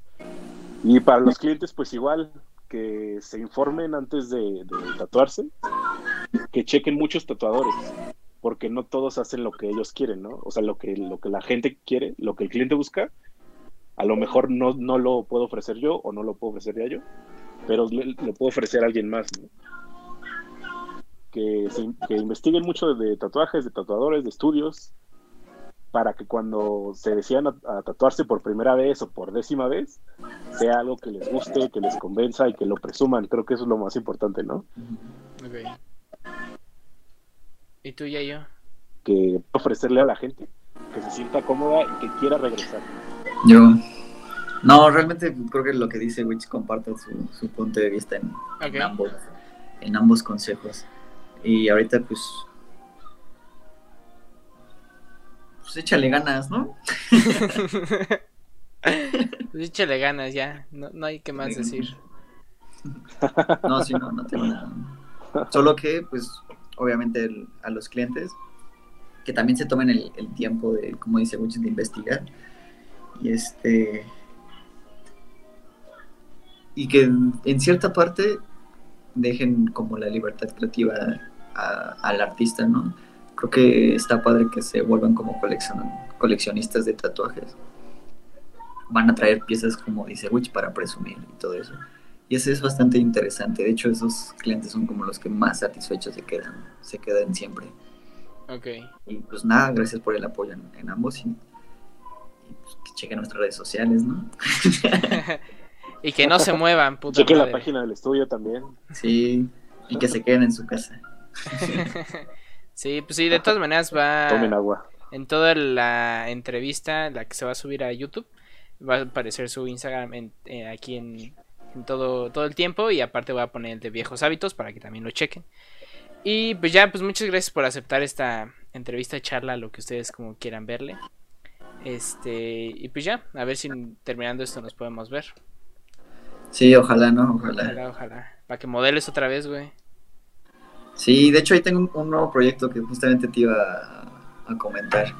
Y para los clientes, pues igual, que se informen antes de, tatuarse, que chequen muchos tatuadores, porque no todos hacen lo que ellos quieren, ¿no? O sea, lo que, lo que la gente quiere, lo que el cliente busca, a lo mejor no, no lo puedo ofrecer yo o no lo puedo ofrecer ya yo, pero lo puedo ofrecer a alguien más, ¿no? Que, que investiguen mucho de tatuajes, de tatuadores, de estudios, para que cuando se decidan a, tatuarse por primera vez o por décima vez, sea algo que les guste, que les convenza y que lo presuman. Creo que eso es lo más importante, ¿no? Ok. ¿Y tú y yo? Que ofrecerle a la gente, que se sienta cómoda y que quiera regresar. Yo. No, realmente creo que lo que dice Witch comparte su, punto de vista en, en, ambos, en ambos consejos. Y ahorita pues pues échale ganas, ¿no? pues échale ganas ya, no, no hay que más decir. No, sí, no, no tengo nada. Solo que, pues, obviamente a los clientes, que también se tomen el, tiempo de, como dice muchos, de investigar. Y este... y que en cierta parte dejen como la libertad creativa al artista, ¿no? Creo que está padre que se vuelvan como coleccionistas de tatuajes. Van a traer piezas como dice Witch para presumir y todo eso. Y eso es bastante interesante. De hecho, esos clientes son como los que más satisfechos se quedan, se quedan siempre. Ok. Y pues nada, gracias por el apoyo en, ambos y, pues, que chequen nuestras redes sociales, ¿no? y que no se muevan, puta Chequen la página del estudio también. Sí, y que se queden en su casa. sí, pues sí, de todas maneras va. Tomen agua. En toda la entrevista, la que se va a subir a YouTube, va a aparecer su Instagram eh, aquí en, todo, todo el tiempo. Y aparte voy a poner el de viejos hábitos para que también lo chequen. Y pues ya, pues muchas gracias por aceptar esta entrevista, charla, lo que ustedes como quieran verle. Este, y pues ya, a ver si terminando esto nos podemos ver. Sí, ojalá, ¿no? Ojalá. Ojalá, ojalá. Para que modeles otra vez, güey. Sí, de hecho ahí tengo un, nuevo proyecto que justamente te iba a, comentar.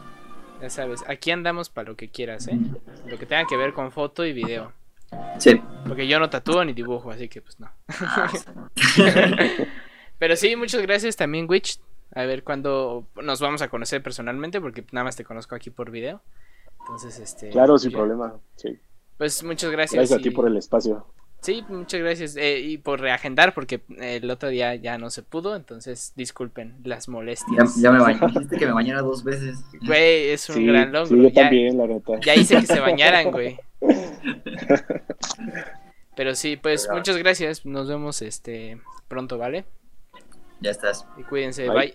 Ya sabes, aquí andamos para lo que quieras, ¿eh? Lo que tenga que ver con foto y video. Sí. Porque yo no tatúo ni dibujo, así que pues no. Ah, Pero sí, muchas gracias también, Witch. A ver cuándo nos vamos a conocer personalmente, porque nada más te conozco aquí por video. Entonces, este. Claro, sin problema, sí. Pues muchas gracias. Gracias a ti por el espacio. Sí, muchas gracias. Eh, y por reagendar, porque el otro día ya no se pudo, entonces disculpen las molestias. Ya, me bañé, dijiste que me bañara dos veces. Güey, es un gran logro. Sí, yo también, la neta. Ya hice que se bañaran, güey. Pero sí, pues muchas gracias. Nos vemos este pronto, ¿vale? Ya estás. Y cuídense, bye.